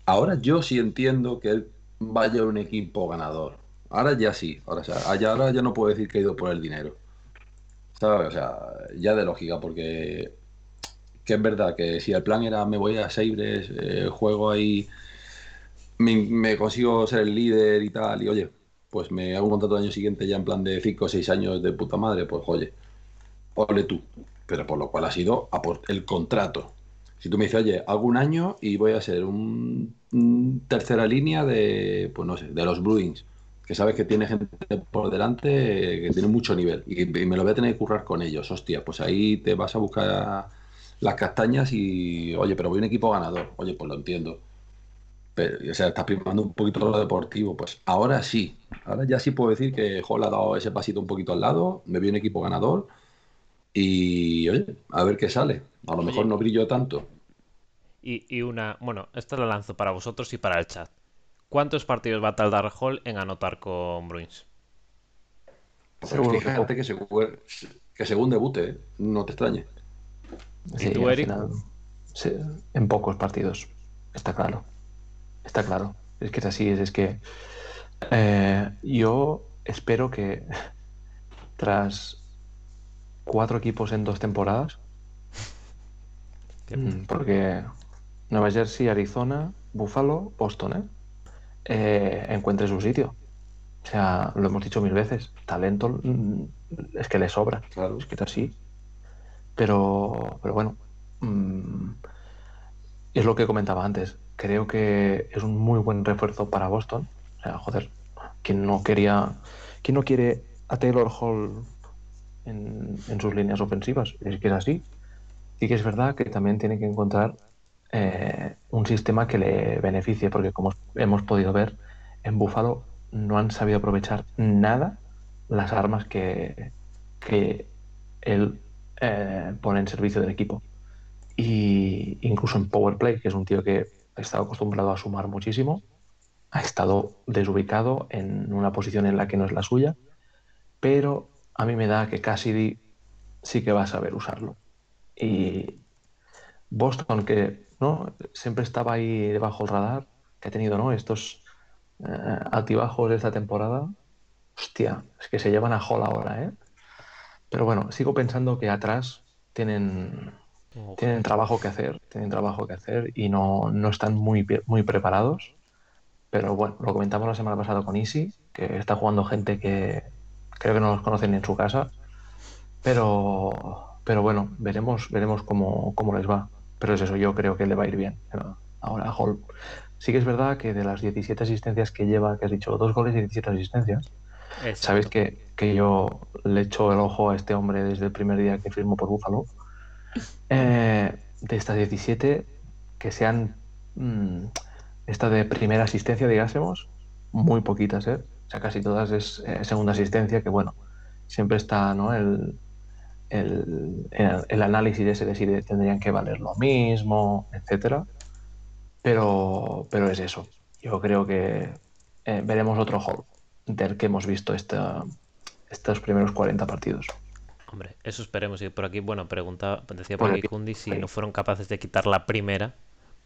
Ahora yo sí entiendo que él vaya a un equipo ganador. Ahora ya sí. Ahora, ahora ya no puedo decir que ha ido por el dinero. O sea, ya de lógica, porque que es verdad que si el plan era me voy a Sabres, eh, juego ahí, me, consigo ser el líder y tal, y oye, pues me hago un contrato el año siguiente ya en plan de 5 o 6 años de puta madre, pues oye, ole tú. Pero por lo cual ha sido el contrato. Si tú me dices, oye, hago un año y voy a ser un, tercera línea de, pues no sé, de los Bruins que sabes que tiene gente por delante que tiene mucho nivel y, me lo voy a tener que currar con ellos. Hostia, pues ahí te vas a buscar las castañas y, oye, pero voy a un equipo ganador. Oye, pues lo entiendo. Pero, o sea, estás primando un poquito lo deportivo. Pues ahora sí, ahora ya sí puedo decir que Hall ha dado ese pasito un poquito al lado, me vi un equipo ganador y, oye, a ver qué sale. A lo mejor no brillo tanto. Y, y una, bueno, esto lo lanzo para vosotros y para el chat. ¿Cuántos partidos va a tardar Hall en anotar con Bruins? Seguro que, que, según debute, ¿eh? no te extrañe. ¿Y tú, Eric? en pocos partidos, está claro. Está claro. Es que es así, es, que eh, yo espero que tras cuatro equipos en dos temporadas, mm, porque Nueva Jersey, Arizona, Buffalo, Boston, ¿eh? eh, encuentre su sitio. O sea, lo hemos dicho mil veces, talento mm, es que le sobra, claro. es que es así. Pero, pero bueno, mm, es lo que comentaba antes. Creo que es un muy buen refuerzo para Boston. O sea, joder, quien no quería, quien no quiere a Taylor Hall en, sus líneas ofensivas, es que es así. Y que es verdad que también tiene que encontrar eh, un sistema que le beneficie, porque como hemos podido ver, en Buffalo no han sabido aprovechar nada las armas que, que él eh, pone en servicio del equipo. Y incluso en Power Play, que es un tío que ha estado acostumbrado a sumar muchísimo, ha estado desubicado en una posición en la que no es la suya, pero a mí me da que Cassidy sí que va a saber usarlo. Y Boston, que ¿no? Siempre estaba ahí debajo del radar, que ha tenido, ¿no? Estos eh, altibajos de esta temporada. Hostia, es que se llevan a Hall ahora, ¿eh? Pero bueno, sigo pensando que atrás tienen, tienen trabajo que hacer, tienen trabajo que hacer y no, no están muy, muy preparados. Pero bueno, lo comentamos la semana pasada con Easy, que está jugando gente que creo que no los conocen ni en su casa. Pero, pero bueno, veremos, veremos cómo, cómo les va. Pero es eso, yo creo que le va a ir bien. Ahora, Hall. Sí que es verdad que de las 17 asistencias que lleva, que has dicho, dos goles y 17 asistencias, sabéis que, yo le echo el ojo a este hombre desde el primer día que firmó por Búfalo. Eh, de estas 17, que sean mm, esta de primera asistencia, digásemos, muy poquitas, ¿eh? O sea, casi todas es eh, segunda asistencia, que bueno, siempre está ¿no? el, el, el, análisis ese de si tendrían que valer lo mismo, etcétera. Pero, pero es eso. Yo creo que eh, veremos otro Hall del que hemos visto esta, estos primeros 40 partidos. Hombre, eso esperemos. Y por aquí, bueno, preguntaba, decía por, aquí Kundi si no fueron capaces de quitar la primera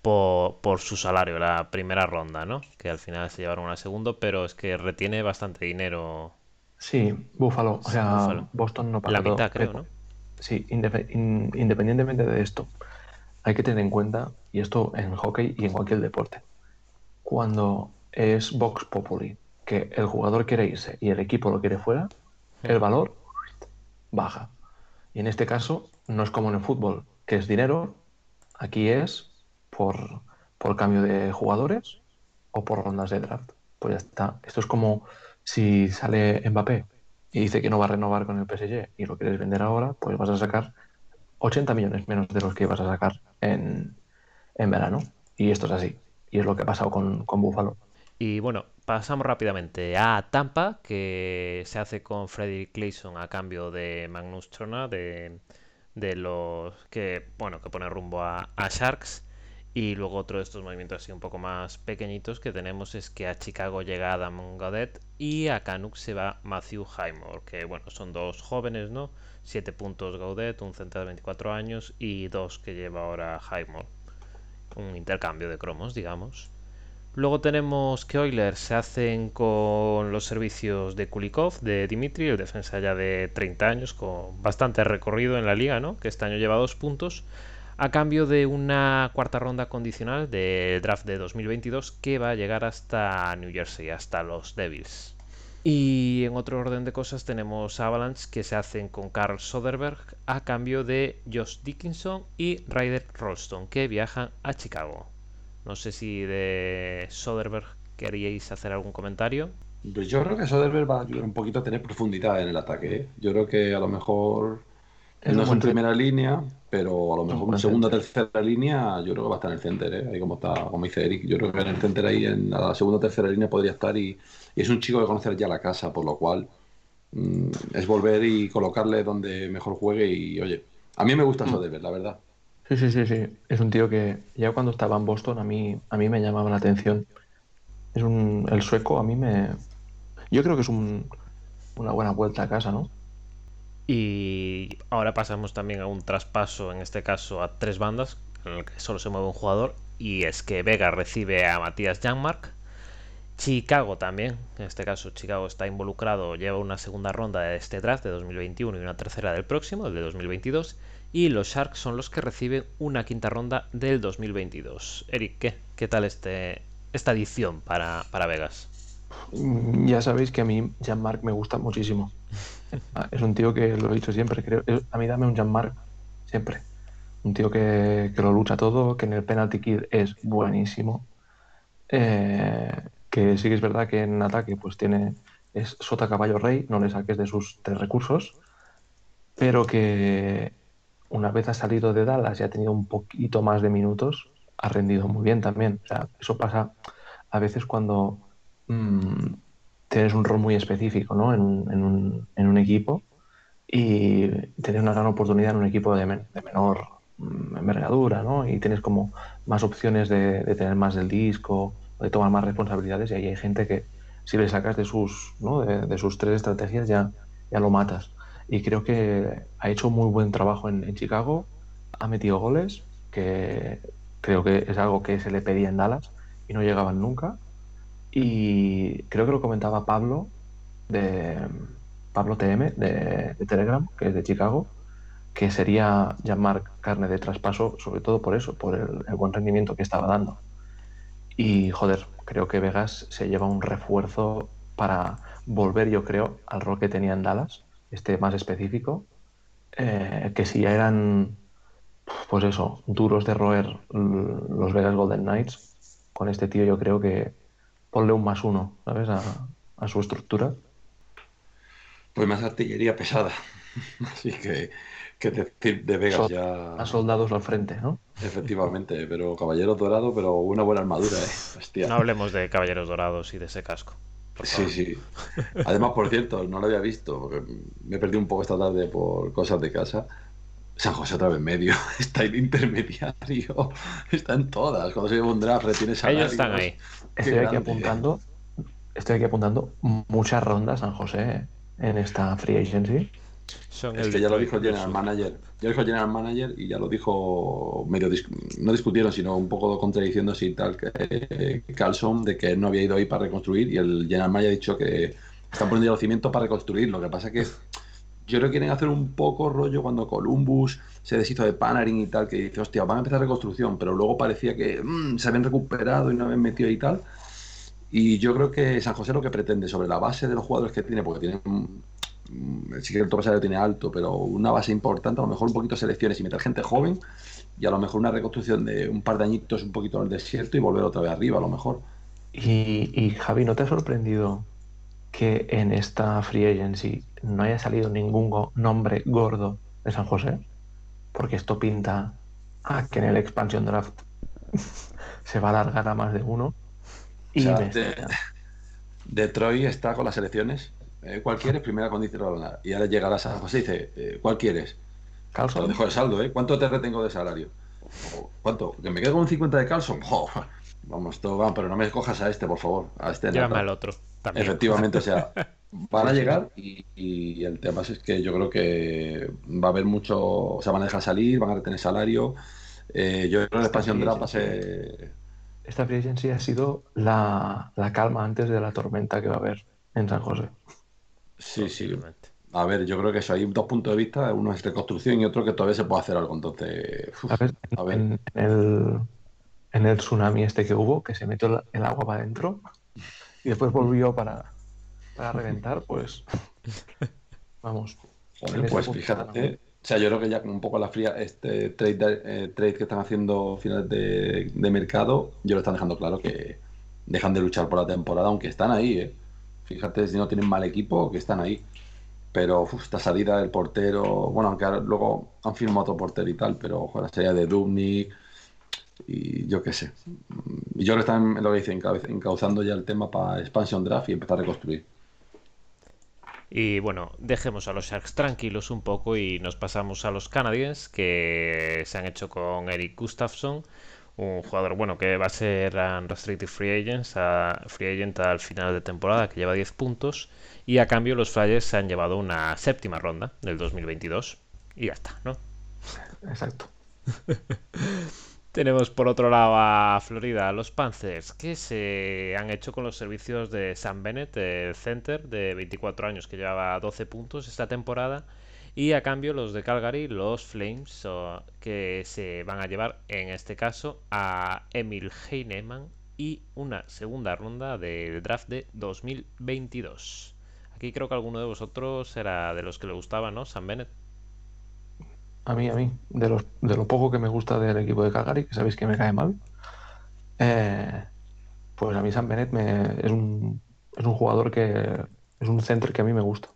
por, por, su salario, la primera ronda, ¿no? Que al final se llevaron a segundo, pero es que retiene bastante dinero. Sí, Buffalo. O sea, Boston no paga La mitad, creo, ¿no? Sí, independientemente de esto, hay que tener en cuenta, y esto en hockey y en cualquier deporte, cuando es Vox Populi, que el jugador quiere irse y el equipo lo quiere fuera, el valor baja. Y en este caso no es como en el fútbol, que es dinero, aquí es por, por cambio de jugadores o por rondas de draft. Pues ya está. Esto es como si sale Mbappé y dice que no va a renovar con el PSG y lo quieres vender ahora, pues vas a sacar 80 millones menos de los que ibas a sacar en, en verano. Y esto es así. Y es lo que ha pasado con, con Buffalo. Y bueno, pasamos rápidamente a Tampa, que se hace con Frederick Clayson a cambio de Magnus Trona, de, de los que, bueno, que pone rumbo a, Sharks. Y luego otro de estos movimientos así un poco más pequeñitos que tenemos es que a Chicago llega Adam Gaudet y a Canucks se va Matthew Highmore, que bueno, son dos jóvenes, ¿no? Siete puntos Gaudet, un centro de 24 años y dos que lleva ahora Highmore. Un intercambio de cromos, digamos. Luego tenemos que Oilers se hacen con los servicios de Kulikov, de Dimitri, el defensa ya de 30 años, con bastante recorrido en la liga, ¿no? que este año lleva dos puntos, a cambio de una cuarta ronda condicional del draft de 2022 que va a llegar hasta New Jersey, hasta los Devils. Y en otro orden de cosas tenemos Avalanche que se hacen con Carl Soderberg a cambio de Josh Dickinson y Ryder Rolston que viajan a Chicago. No sé si de Soderberg queríais hacer algún comentario. Pues yo creo que Soderberg va a ayudar un poquito a tener profundidad en el ataque. ¿eh? Yo creo que a lo mejor no es en primera línea, pero a lo mejor en segunda o tercera línea, yo creo que va a estar en el center, ¿eh? ahí como está, como dice Eric. Yo creo que en el center ahí, en la segunda o tercera línea podría estar y, es un chico que conoce ya la casa, por lo cual mm, es volver y colocarle donde mejor juegue y oye, a mí me gusta mm. Soderberg, la verdad. Sí, sí, sí, sí. Es un tío que ya cuando estaba en Boston a mí, a mí me llamaba la atención. Es un, el sueco a mí me... Yo creo que es un, una buena vuelta a casa, ¿no? Y ahora pasamos también a un traspaso, en este caso a tres bandas, en el que solo se mueve un jugador, y es que Vega recibe a Matías Janmark. Chicago también, en este caso Chicago está involucrado, lleva una segunda ronda de este draft de 2021 y una tercera del próximo, el de 2022 y los Sharks son los que reciben una quinta ronda del 2022. Eric, ¿qué, qué tal este, esta edición para, para Vegas? Mm, ya sabéis que a mí Jean-Marc me gusta muchísimo. Ah, es un tío que lo he dicho siempre, creo. A mí dame un Jean-Marc siempre. Un tío que, que, lo lucha todo, que en el penalty kid es buenísimo. Eh, que sí que es verdad que en ataque pues tiene es sota caballo rey, no le saques de sus tres recursos, pero que una vez ha salido de Dallas y ha tenido un poquito más de minutos, ha rendido muy bien también. Eso pasa a veces cuando mm, tienes un rol muy específico ¿no? en, un, en, equipo y tienes una gran oportunidad en un equipo de, menor mm, envergadura, ¿no? Y tienes como más opciones de, tener más del disco, de tomar más responsabilidades y ahí hay gente que si le sacas de sus, de, sus tres estrategias ya, ya lo matas y creo que ha hecho muy buen trabajo en, Chicago, ha metido goles, que creo que es algo que se le pedía en Dallas y no llegaban nunca. Y creo que lo comentaba Pablo de Pablo TM de, Telegram, que es de Chicago, que sería llamar carne de traspaso, sobre todo por eso, por el, buen rendimiento que estaba dando. Y joder, creo que Vegas se lleva un refuerzo para volver, yo creo, al rol que tenía en Dallas este más específico, eh, que si ya eran, pues eso, duros de roer los Vegas Golden Knights, con este tío yo creo que ponle un más uno, ¿sabes? A, su estructura. Pues más artillería pesada. Así que, que decir de Vegas ya. A soldados al frente, ¿no? Efectivamente, pero caballero dorado, pero una buena armadura, ¿eh? No hablemos de caballeros dorados y de ese casco. Sí, sí. Además, por cierto, no lo había visto, porque me perdí un poco esta tarde por cosas de casa. San José otra vez medio, está en intermediario, está en todas. Cuando se lleva un draft, retiene salarios. Ellos están ahí. Estoy aquí apuntando, estoy aquí apuntando muchas rondas San José en esta free agency. es que ya lo dijo el general manager. Ya lo dijo el general manager y ya lo dijo medio no discutieron, sino un poco contradiciéndose y tal que eh, Carlson de que no había ido ahí para reconstruir y el general manager ha dicho que están poniendo los cimientos para reconstruir. Lo que pasa es que yo creo que quieren hacer un poco rollo cuando Columbus se deshizo de Panarin y tal, que dice, hostia, van a empezar reconstrucción, pero luego parecía que mm, se habían recuperado y no habían metido y tal. Y yo creo que San José lo que pretende sobre la base de los jugadores que tiene, porque tiene mm, sí que el tope tiene alto, pero una base importante, a lo mejor un poquito selecciones y meter gente joven y a lo mejor una reconstrucción de un par de añitos un poquito en el desierto y volver otra vez arriba a lo mejor. Y, y Javi, ¿no te ha sorprendido que en esta free agency no haya salido ningún nombre gordo de San José, porque esto pinta a que en el expansion draft se va a alargar a más de uno. Y Detroit está con las elecciones. Eh, ¿Cuál quieres? Primera condición. Y ahora llegará San José y dice: eh, ¿Cuál quieres? Lo dejo de saldo, ¿eh? ¿Cuánto te retengo de salario? ¿Cuánto? ¿Que me quedo con un 50 de Carlson? vamos, todo va, pero no me cojas a este, por favor. A este Llámame al otro. Efectivamente, o sea, van a llegar y, el tema es que yo creo que va a haber mucho, o sea, van a dejar salir, van a retener salario. Eh, yo creo que la expansión de la pase. Esta presidencia ha sido la, calma antes de la tormenta que va a haber en San José. Sí, sí. A ver, yo creo que eso hay dos puntos de vista, uno es reconstrucción y otro que todavía se puede hacer algo. Entonces, a ver, En, el, en el tsunami este que hubo, que se metió el agua para adentro, y después volvió para, para reventar, pues vamos. pues fíjate, o sea, yo creo que ya con un poco la fría, este trade, eh, trade que están haciendo finales de, mercado, yo lo están dejando claro que dejan de luchar por la temporada, aunque están ahí, ¿eh? Fíjate si no tienen mal equipo, que están ahí. Pero esta salida del portero, bueno, aunque luego han firmado otro portero y tal, pero ojo, la salida de Dubnik, y yo qué sé. Y yo que están, lo que dicen, encauzando ya el tema para expansion draft y empezar a reconstruir. Y bueno, dejemos a los Sharks tranquilos un poco y nos pasamos a los Canadiens que se han hecho con Eric Gustafsson, un jugador bueno que va a ser un restricted free agent, a, free agent al final de temporada que lleva 10 puntos y a cambio los Flyers se han llevado una séptima ronda del 2022 y ya está, ¿no? Exacto. Tenemos por otro lado a Florida, los Panthers, que se han hecho con los servicios de Sam Bennett, el center de 24 años, que llevaba 12 puntos esta temporada. Y a cambio los de Calgary, los Flames, que se van a llevar en este caso a Emil Heinemann y una segunda ronda del draft de 2022. Aquí creo que alguno de vosotros era de los que le gustaba, ¿no? Sam Bennett a mí, a mí, de, los, de lo poco que me gusta del equipo de Calgary, que sabéis que me cae mal, eh, pues a mí Sam Bennett me, es, un, es un jugador que es un center que a mí me gusta.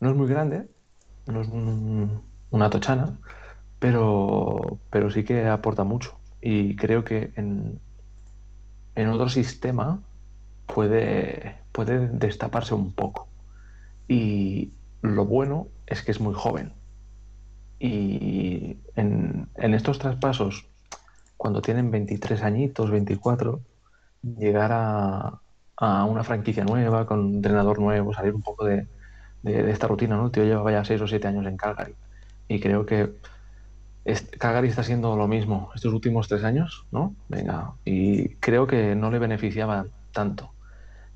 No es muy grande, no es una tochana, pero, pero sí que aporta mucho. Y creo que en, en otro sistema puede, puede destaparse un poco. Y lo bueno es que es muy joven y en, estos traspasos, cuando tienen 23 añitos, 24, llegar a, una franquicia nueva, con entrenador nuevo, salir un poco de, esta rutina, ¿no? El tío lleva ya 6 o 7 años en Calgary. Y creo que Calgary está haciendo lo mismo estos últimos 3 años, ¿no? Venga, y creo que no le beneficiaba tanto.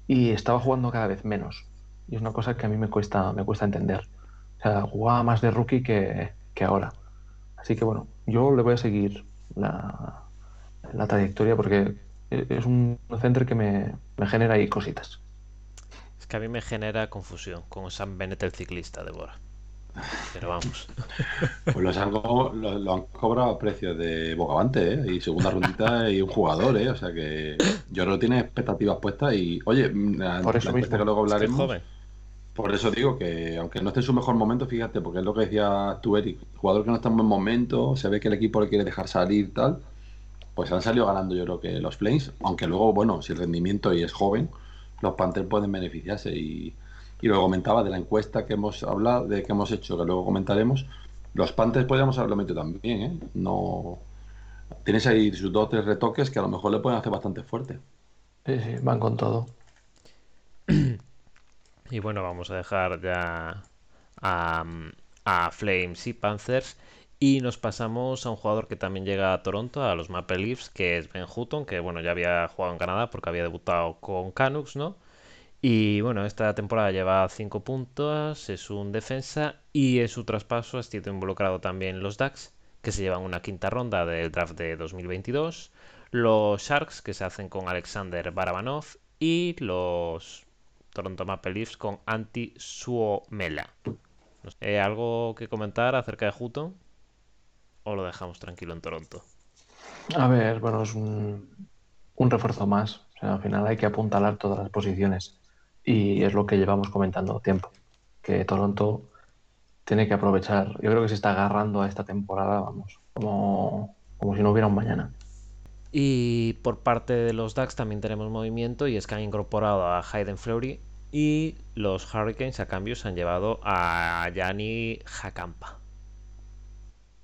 Y estaba jugando cada vez menos. Y es una cosa que a mí me cuesta, me cuesta entender. O sea, jugaba más de rookie que ahora. Así que bueno, yo le voy a seguir la, la trayectoria porque es un centro que me, genera ahí cositas. Es que a mí me genera confusión con Sam Bennett el ciclista de Bora. Pero vamos. Pues los han, lo, han cobrado a precio de Bocavante, ¿eh? Y segunda rundita y un jugador, ¿eh? O sea que yo creo que tiene expectativas puestas y, oye, Por eso mismo. que luego hablaremos. Por eso digo que, aunque no esté en su mejor momento, fíjate, porque es lo que decía tú, Eric, jugador que no está en buen momento, se ve que el equipo le quiere dejar salir tal, pues han salido ganando yo creo que los Flames, aunque luego, bueno, si el rendimiento y es joven, los Panthers pueden beneficiarse. Y, y lo comentaba de la encuesta que hemos hablado, de que hemos hecho, que luego comentaremos. Los Panthers podríamos haberlo metido también, ¿eh? No. Tienes ahí sus dos o tres retoques que a lo mejor le pueden hacer bastante fuerte. Sí, sí, van con todo. Y bueno, vamos a dejar ya a, a Flames y Panthers. Y nos pasamos a un jugador que también llega a Toronto, a los Maple Leafs, que es Ben Hutton, que bueno, ya había jugado en Canadá porque había debutado con Canucks, ¿no? Y bueno, esta temporada lleva 5 puntos, es un defensa y en su traspaso ha sido involucrado también los Ducks, que se llevan una quinta ronda del draft de 2022, los Sharks, que se hacen con Alexander Barabanov, y los Toronto Maple Leafs con Anti Suomela. ¿Algo que comentar acerca de Hutton? ¿O lo dejamos tranquilo en Toronto? A ver, bueno, es un, un refuerzo más. Al final hay que apuntalar todas las posiciones. Y es lo que llevamos comentando tiempo. Que Toronto tiene que aprovechar. Yo creo que se está agarrando a esta temporada, vamos, como, como si no hubiera un mañana. Y por parte de los Ducks también tenemos movimiento y es que han incorporado a Hayden Fleury y los Hurricanes a cambio se han llevado a Yanni Jacampa.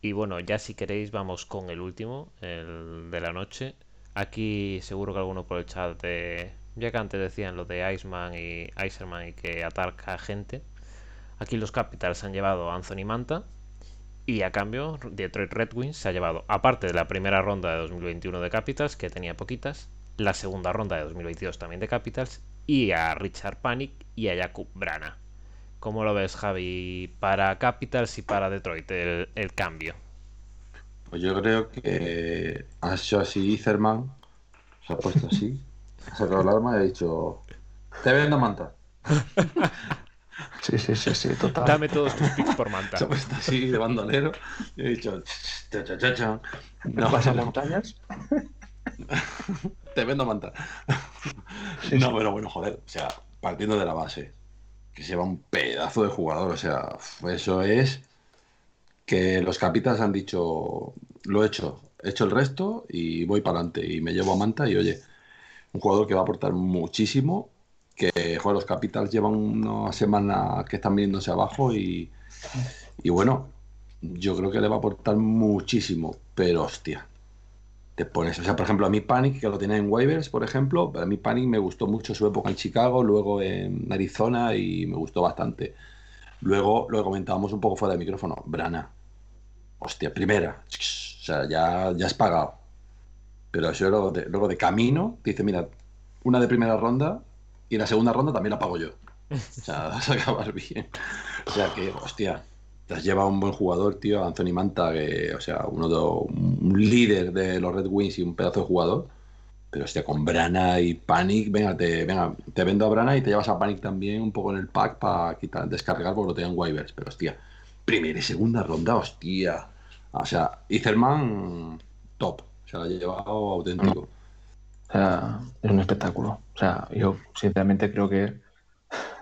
Y bueno, ya si queréis vamos con el último, el de la noche. Aquí seguro que alguno por el chat de... Ya que antes decían lo de Iceman y Icerman y que atarca gente. Aquí los Capitals han llevado a Anthony Manta. Y a cambio, Detroit Red Wings se ha llevado, aparte de la primera ronda de 2021 de Capitals, que tenía poquitas, la segunda ronda de 2022 también de Capitals, y a Richard Panic y a Jakub Brana. ¿Cómo lo ves, Javi, para Capitals y para Detroit el, el cambio? Pues yo creo que ha hecho así Zerman, se ha puesto así, ha sacado el arma y ha dicho: Te vendo manta. Sí, sí, sí, sí, total. Dame todos tus picks por Manta. Se ha puesto así de bandolero y ha dicho: cha, cha, cha, cha. ¿No vas a montañas? Te vendo manta. Sí, no, sí. pero bueno, joder, o sea, partiendo de la base, que se lleva un pedazo de jugador, o sea, eso es que los capitales han dicho, lo he hecho, he hecho el resto y voy para adelante y me llevo a manta y oye, un jugador que va a aportar muchísimo, que joder, los capitals llevan una semana que están viéndose abajo y, y bueno, yo creo que le va a aportar muchísimo, pero hostia, te pones, o sea, por ejemplo, a mí Panic, que lo tenía en waivers, por ejemplo, a mí Panic me gustó mucho su época en Chicago, luego en Arizona y me gustó bastante. Luego lo comentábamos un poco fuera de micrófono, Brana, hostia, primera, o sea, ya, ya has pagado. Pero eso luego de, luego de camino, te dice, mira, una de primera ronda y la segunda ronda también la pago yo. O sea, vas a acabar bien. O sea que, hostia, te has llevado un buen jugador, tío, Anthony Manta, que, o sea, uno de, un líder de los Red Wings y un pedazo de jugador. Pero hostia, con Brana y Panic, venga, te, venga, te vendo a Brana y te llevas a Panic también un poco en el pack para quitar, descargar porque lo tenían waivers. Pero hostia, primera y segunda ronda, hostia. O sea, Iserman, top. Se lo ha llevado auténtico. O sea, es un espectáculo. O sea, yo sinceramente creo que,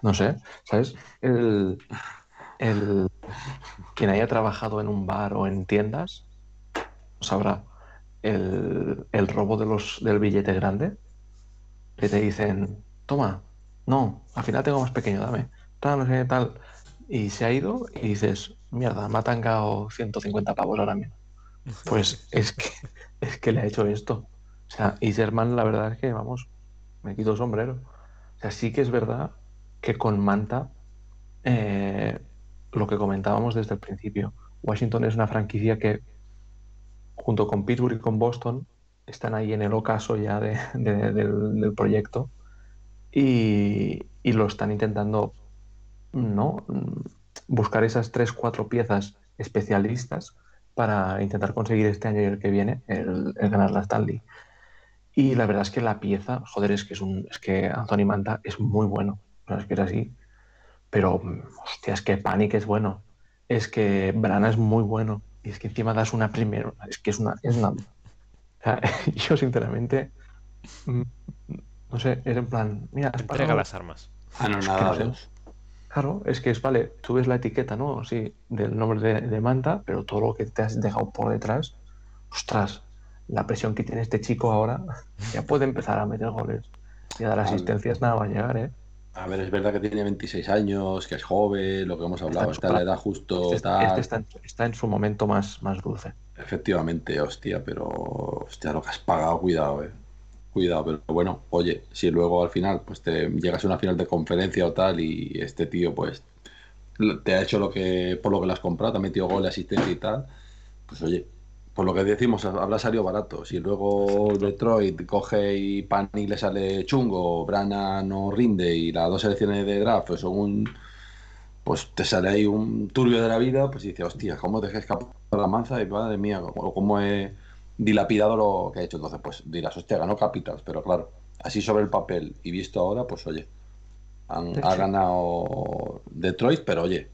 no sé, ¿sabes? El, el, quien haya trabajado en un bar o en tiendas sabrá el, el robo de los, del billete grande, que te dicen, toma, no, al final tengo más pequeño, dame, tal, no sé tal. Y se ha ido y dices, mierda, me ha tangado 150 pavos ahora mismo. Pues es que, es que le ha hecho esto. O sea, Iserman, la verdad es que, vamos, me quito el sombrero. O sea, sí que es verdad que con Manta, eh, lo que comentábamos desde el principio, Washington es una franquicia que, junto con Pittsburgh y con Boston, están ahí en el ocaso ya de, de, del, proyecto y, y, lo están intentando, ¿no? Buscar esas tres, cuatro piezas especialistas para intentar conseguir este año y el que viene el, el ganar la Stanley. Y la verdad es que la pieza, joder, es que es un, es que Anthony Manta es muy bueno, no es que es así. Pero, hostia, es que Panic es bueno, es que Brana es muy bueno, y es que encima das una primera, es que es una, es una... O sea, yo sinceramente, no sé, es en plan, mira, has Entrega las armas. Ah, no, nada, es no sé. Claro, es que es, vale, tú ves la etiqueta, ¿no? Sí, del nombre de, de Manta, pero todo lo que te has dejado por detrás, ostras, la presión que tiene este chico ahora, ya puede empezar a meter goles. Y a dar asistencias nada va a llegar, ¿eh? A ver, es verdad que tiene 26 años, que es joven, lo que hemos hablado, está, en la edad justo. Este, este está, en, está, en, su momento más, más dulce. Efectivamente, hostia, pero hostia, lo que has pagado, cuidado, eh. Cuidado, pero bueno, oye, si luego al final pues te llegas a una final de conferencia o tal y este tío pues te ha hecho lo que por lo que le has comprado, te ha metido gol, asistencia y tal, pues oye, por lo que decimos, habrá salido barato. Si luego Detroit coge y Pani le sale chungo, Brana no rinde y las dos selecciones de draft pues son un. Pues te sale ahí un turbio de la vida, pues dices, hostia, ¿cómo dejé escapar la manza? Y madre mía, ¿cómo he dilapidado lo que ha hecho? Entonces, pues dirás, hostia, ganó Capitals, pero claro, así sobre el papel y visto ahora, pues oye, ha ganado Detroit, pero oye,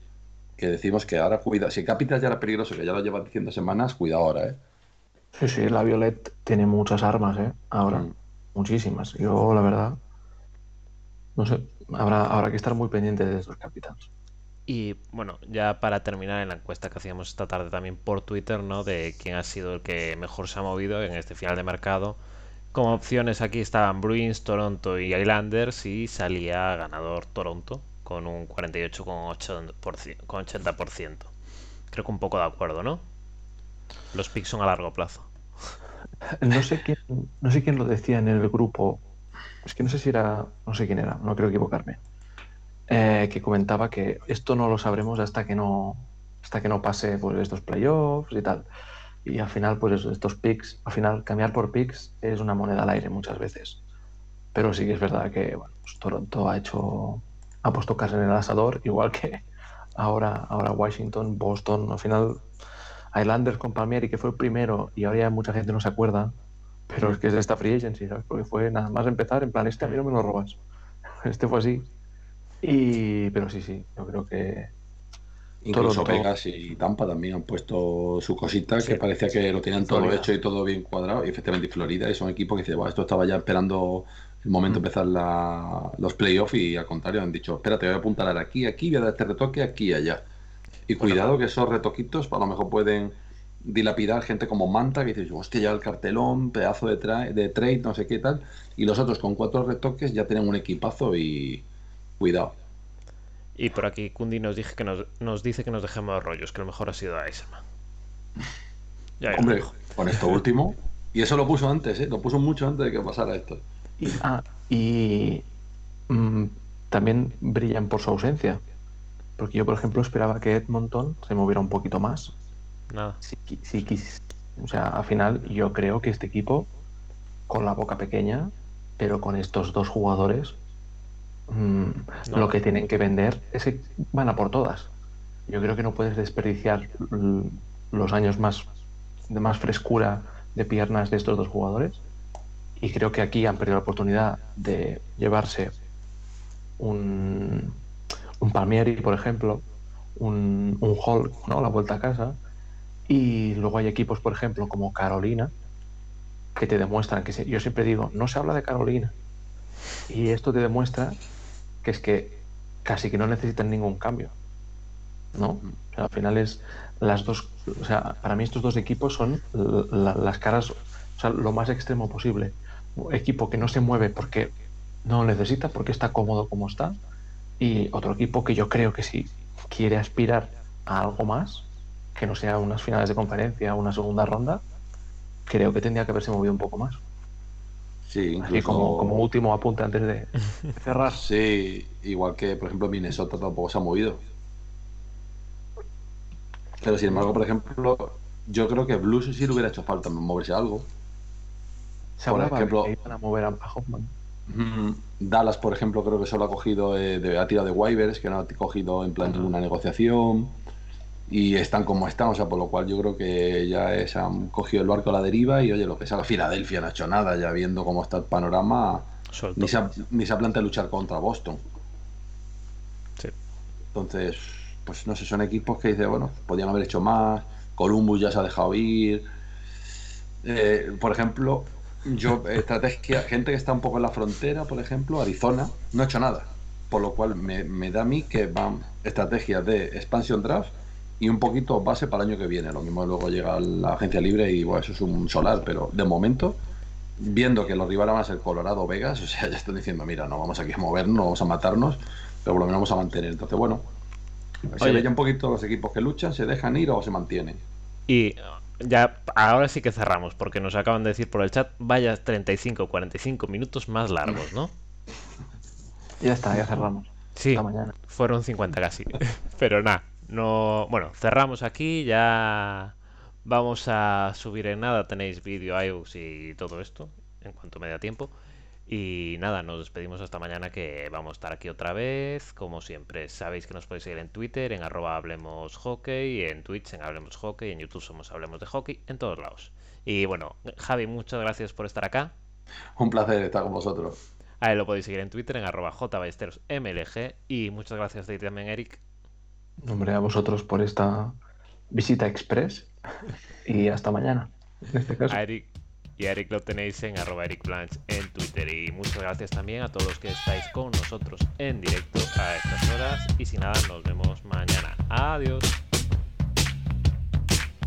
que decimos que ahora cuida. Si Capital ya era peligroso, que ya lo lleva diciendo semanas, cuidado ahora, ¿eh? Sí, sí, la Violet tiene muchas armas, ¿eh? Ahora, mm. muchísimas. Yo, la verdad, no sé, habrá, habrá que estar muy pendiente de esos Capitals. Y bueno, ya para terminar en la encuesta que hacíamos esta tarde también por Twitter, ¿no? De quién ha sido el que mejor se ha movido en este final de mercado. Como opciones aquí estaban Bruins, Toronto y Islanders y salía ganador Toronto con un 48,80%. Creo que un poco de acuerdo, ¿no? Los picks son a largo plazo. No sé quién, no sé quién lo decía en el grupo. Es que no sé si era, no sé quién era, no creo equivocarme. Eh, que comentaba que esto no lo sabremos hasta que no, hasta que no pase pues, estos playoffs y tal. Y al final, pues estos picks, al final cambiar por picks es una moneda al aire muchas veces. Pero sí que es verdad que pues Toronto ha hecho ha puesto casa en el asador, igual que ahora, ahora Washington, Boston, al final Islanders con Palmieri, que fue el primero, y ahora ya mucha gente no se acuerda, pero es que es de esta free agency, ¿sabes? Porque fue nada más empezar, en plan, este a mí no me lo robas. Este fue así. Y, pero sí, sí, yo creo que. Incluso Vegas y Tampa también han puesto su cosita, que parecía que lo tenían todo hecho y todo bien cuadrado. Y efectivamente Florida es un equipo que dice, bueno, esto estaba ya esperando el momento de empezar los playoffs y al contrario han dicho, espérate, voy a apuntar aquí, aquí, voy a dar este retoque aquí y allá. Y cuidado que esos retoquitos a lo mejor pueden dilapidar gente como Manta que dice, hostia, ya el cartelón, pedazo de, de trade, no sé qué tal. Y los otros con cuatro retoques ya tienen un equipazo y cuidado. Y por aquí Kundi nos, dije que nos, dice que nos dejemos rollos, que lo mejor ha sido a Hombre, con esto último. Y eso lo puso antes, ¿eh? lo puso mucho antes de que pasara esto. Y, ah, y mm, también brillan por su ausencia. Porque yo, por ejemplo, esperaba que Edmonton se moviera un poquito más. Nada. o sea, al final yo creo que este equipo, con la boca pequeña, pero con estos dos jugadores, mm, lo que tienen que vender es que van a por todas. Yo creo que no puedes desperdiciar los años más de más frescura de piernas de estos dos jugadores y creo que aquí han perdido la oportunidad de llevarse un, un Palmieri, por ejemplo, un, un Hulk, ¿no? la vuelta a casa. Y luego hay equipos, por ejemplo, como Carolina, que te demuestran que yo siempre digo, no se habla de Carolina. Y esto te demuestra que es que casi que no necesitan ningún cambio. ¿No? al final es las dos, o sea, para mí estos dos equipos son las caras, o sea, lo más extremo posible equipo que no se mueve porque no necesita, porque está cómodo como está, y otro equipo que yo creo que si quiere aspirar a algo más, que no sea unas finales de conferencia, una segunda ronda, creo que tendría que haberse movido un poco más. Sí, como, como último apunte antes de cerrar. Sí, igual que por ejemplo Minnesota tampoco se ha movido. Pero sin embargo, por ejemplo, yo creo que Blues sí le hubiera hecho falta moverse algo. Se por ejemplo, que iban a mover a, Hoffman. Dallas, por ejemplo, creo que solo ha cogido, eh, de, ha tirado de waivers, que no ha cogido en plan ninguna negociación. Y están como están, o sea, por lo cual yo creo que ya se han cogido el barco a la deriva y oye, lo que sea, Filadelfia no ha hecho nada, ya viendo cómo está el panorama, ni se, ha, ni se, planteado luchar contra Boston. Sí. Entonces, pues no sé, son equipos que dice, bueno, podían haber hecho más, Columbus ya se ha dejado ir. Eh, por ejemplo, yo, estrategia, gente que está un poco en la frontera, por ejemplo, Arizona, no ha hecho nada. Por lo cual me, da a mí que van estrategias de expansion draft y un poquito base para el año que viene. Lo mismo luego llega la agencia libre y bueno, eso es un solar, pero de momento viendo que los rivales van a ser Colorado Vegas, o sea, ya están diciendo, mira, no vamos aquí a movernos, no vamos a matarnos, pero por lo menos vamos a mantener. Entonces, bueno, se ve ya un poquito los equipos que luchan, se dejan ir o se mantienen. Y ya ahora sí que cerramos, porque nos acaban de decir por el chat, vaya 35 45 minutos más largos, ¿no? Ya está, ya cerramos. Sí, Hasta mañana. fueron 50 casi. Pero nada, no. Bueno, cerramos aquí, ya vamos a subir en nada. Tenéis vídeo, iOS y todo esto, en cuanto me da tiempo. Y nada, nos despedimos hasta mañana que vamos a estar aquí otra vez. Como siempre, sabéis que nos podéis seguir en Twitter, en arroba hablemos hockey, en Twitch en hablemos hockey, en YouTube somos hablemos de hockey, en todos lados. Y bueno, Javi, muchas gracias por estar acá. Un placer estar con vosotros. A él lo podéis seguir en Twitter en arroba jballesterosmlg. Y muchas gracias de ti también, Eric. Hombre, a vosotros por esta visita express y hasta mañana. En este caso. A Eric y Eric lo tenéis en arroba Eric Blanch en Twitter. Y muchas gracias también a todos los que estáis con nosotros en directo a estas horas. Y sin nada, nos vemos mañana. Adiós.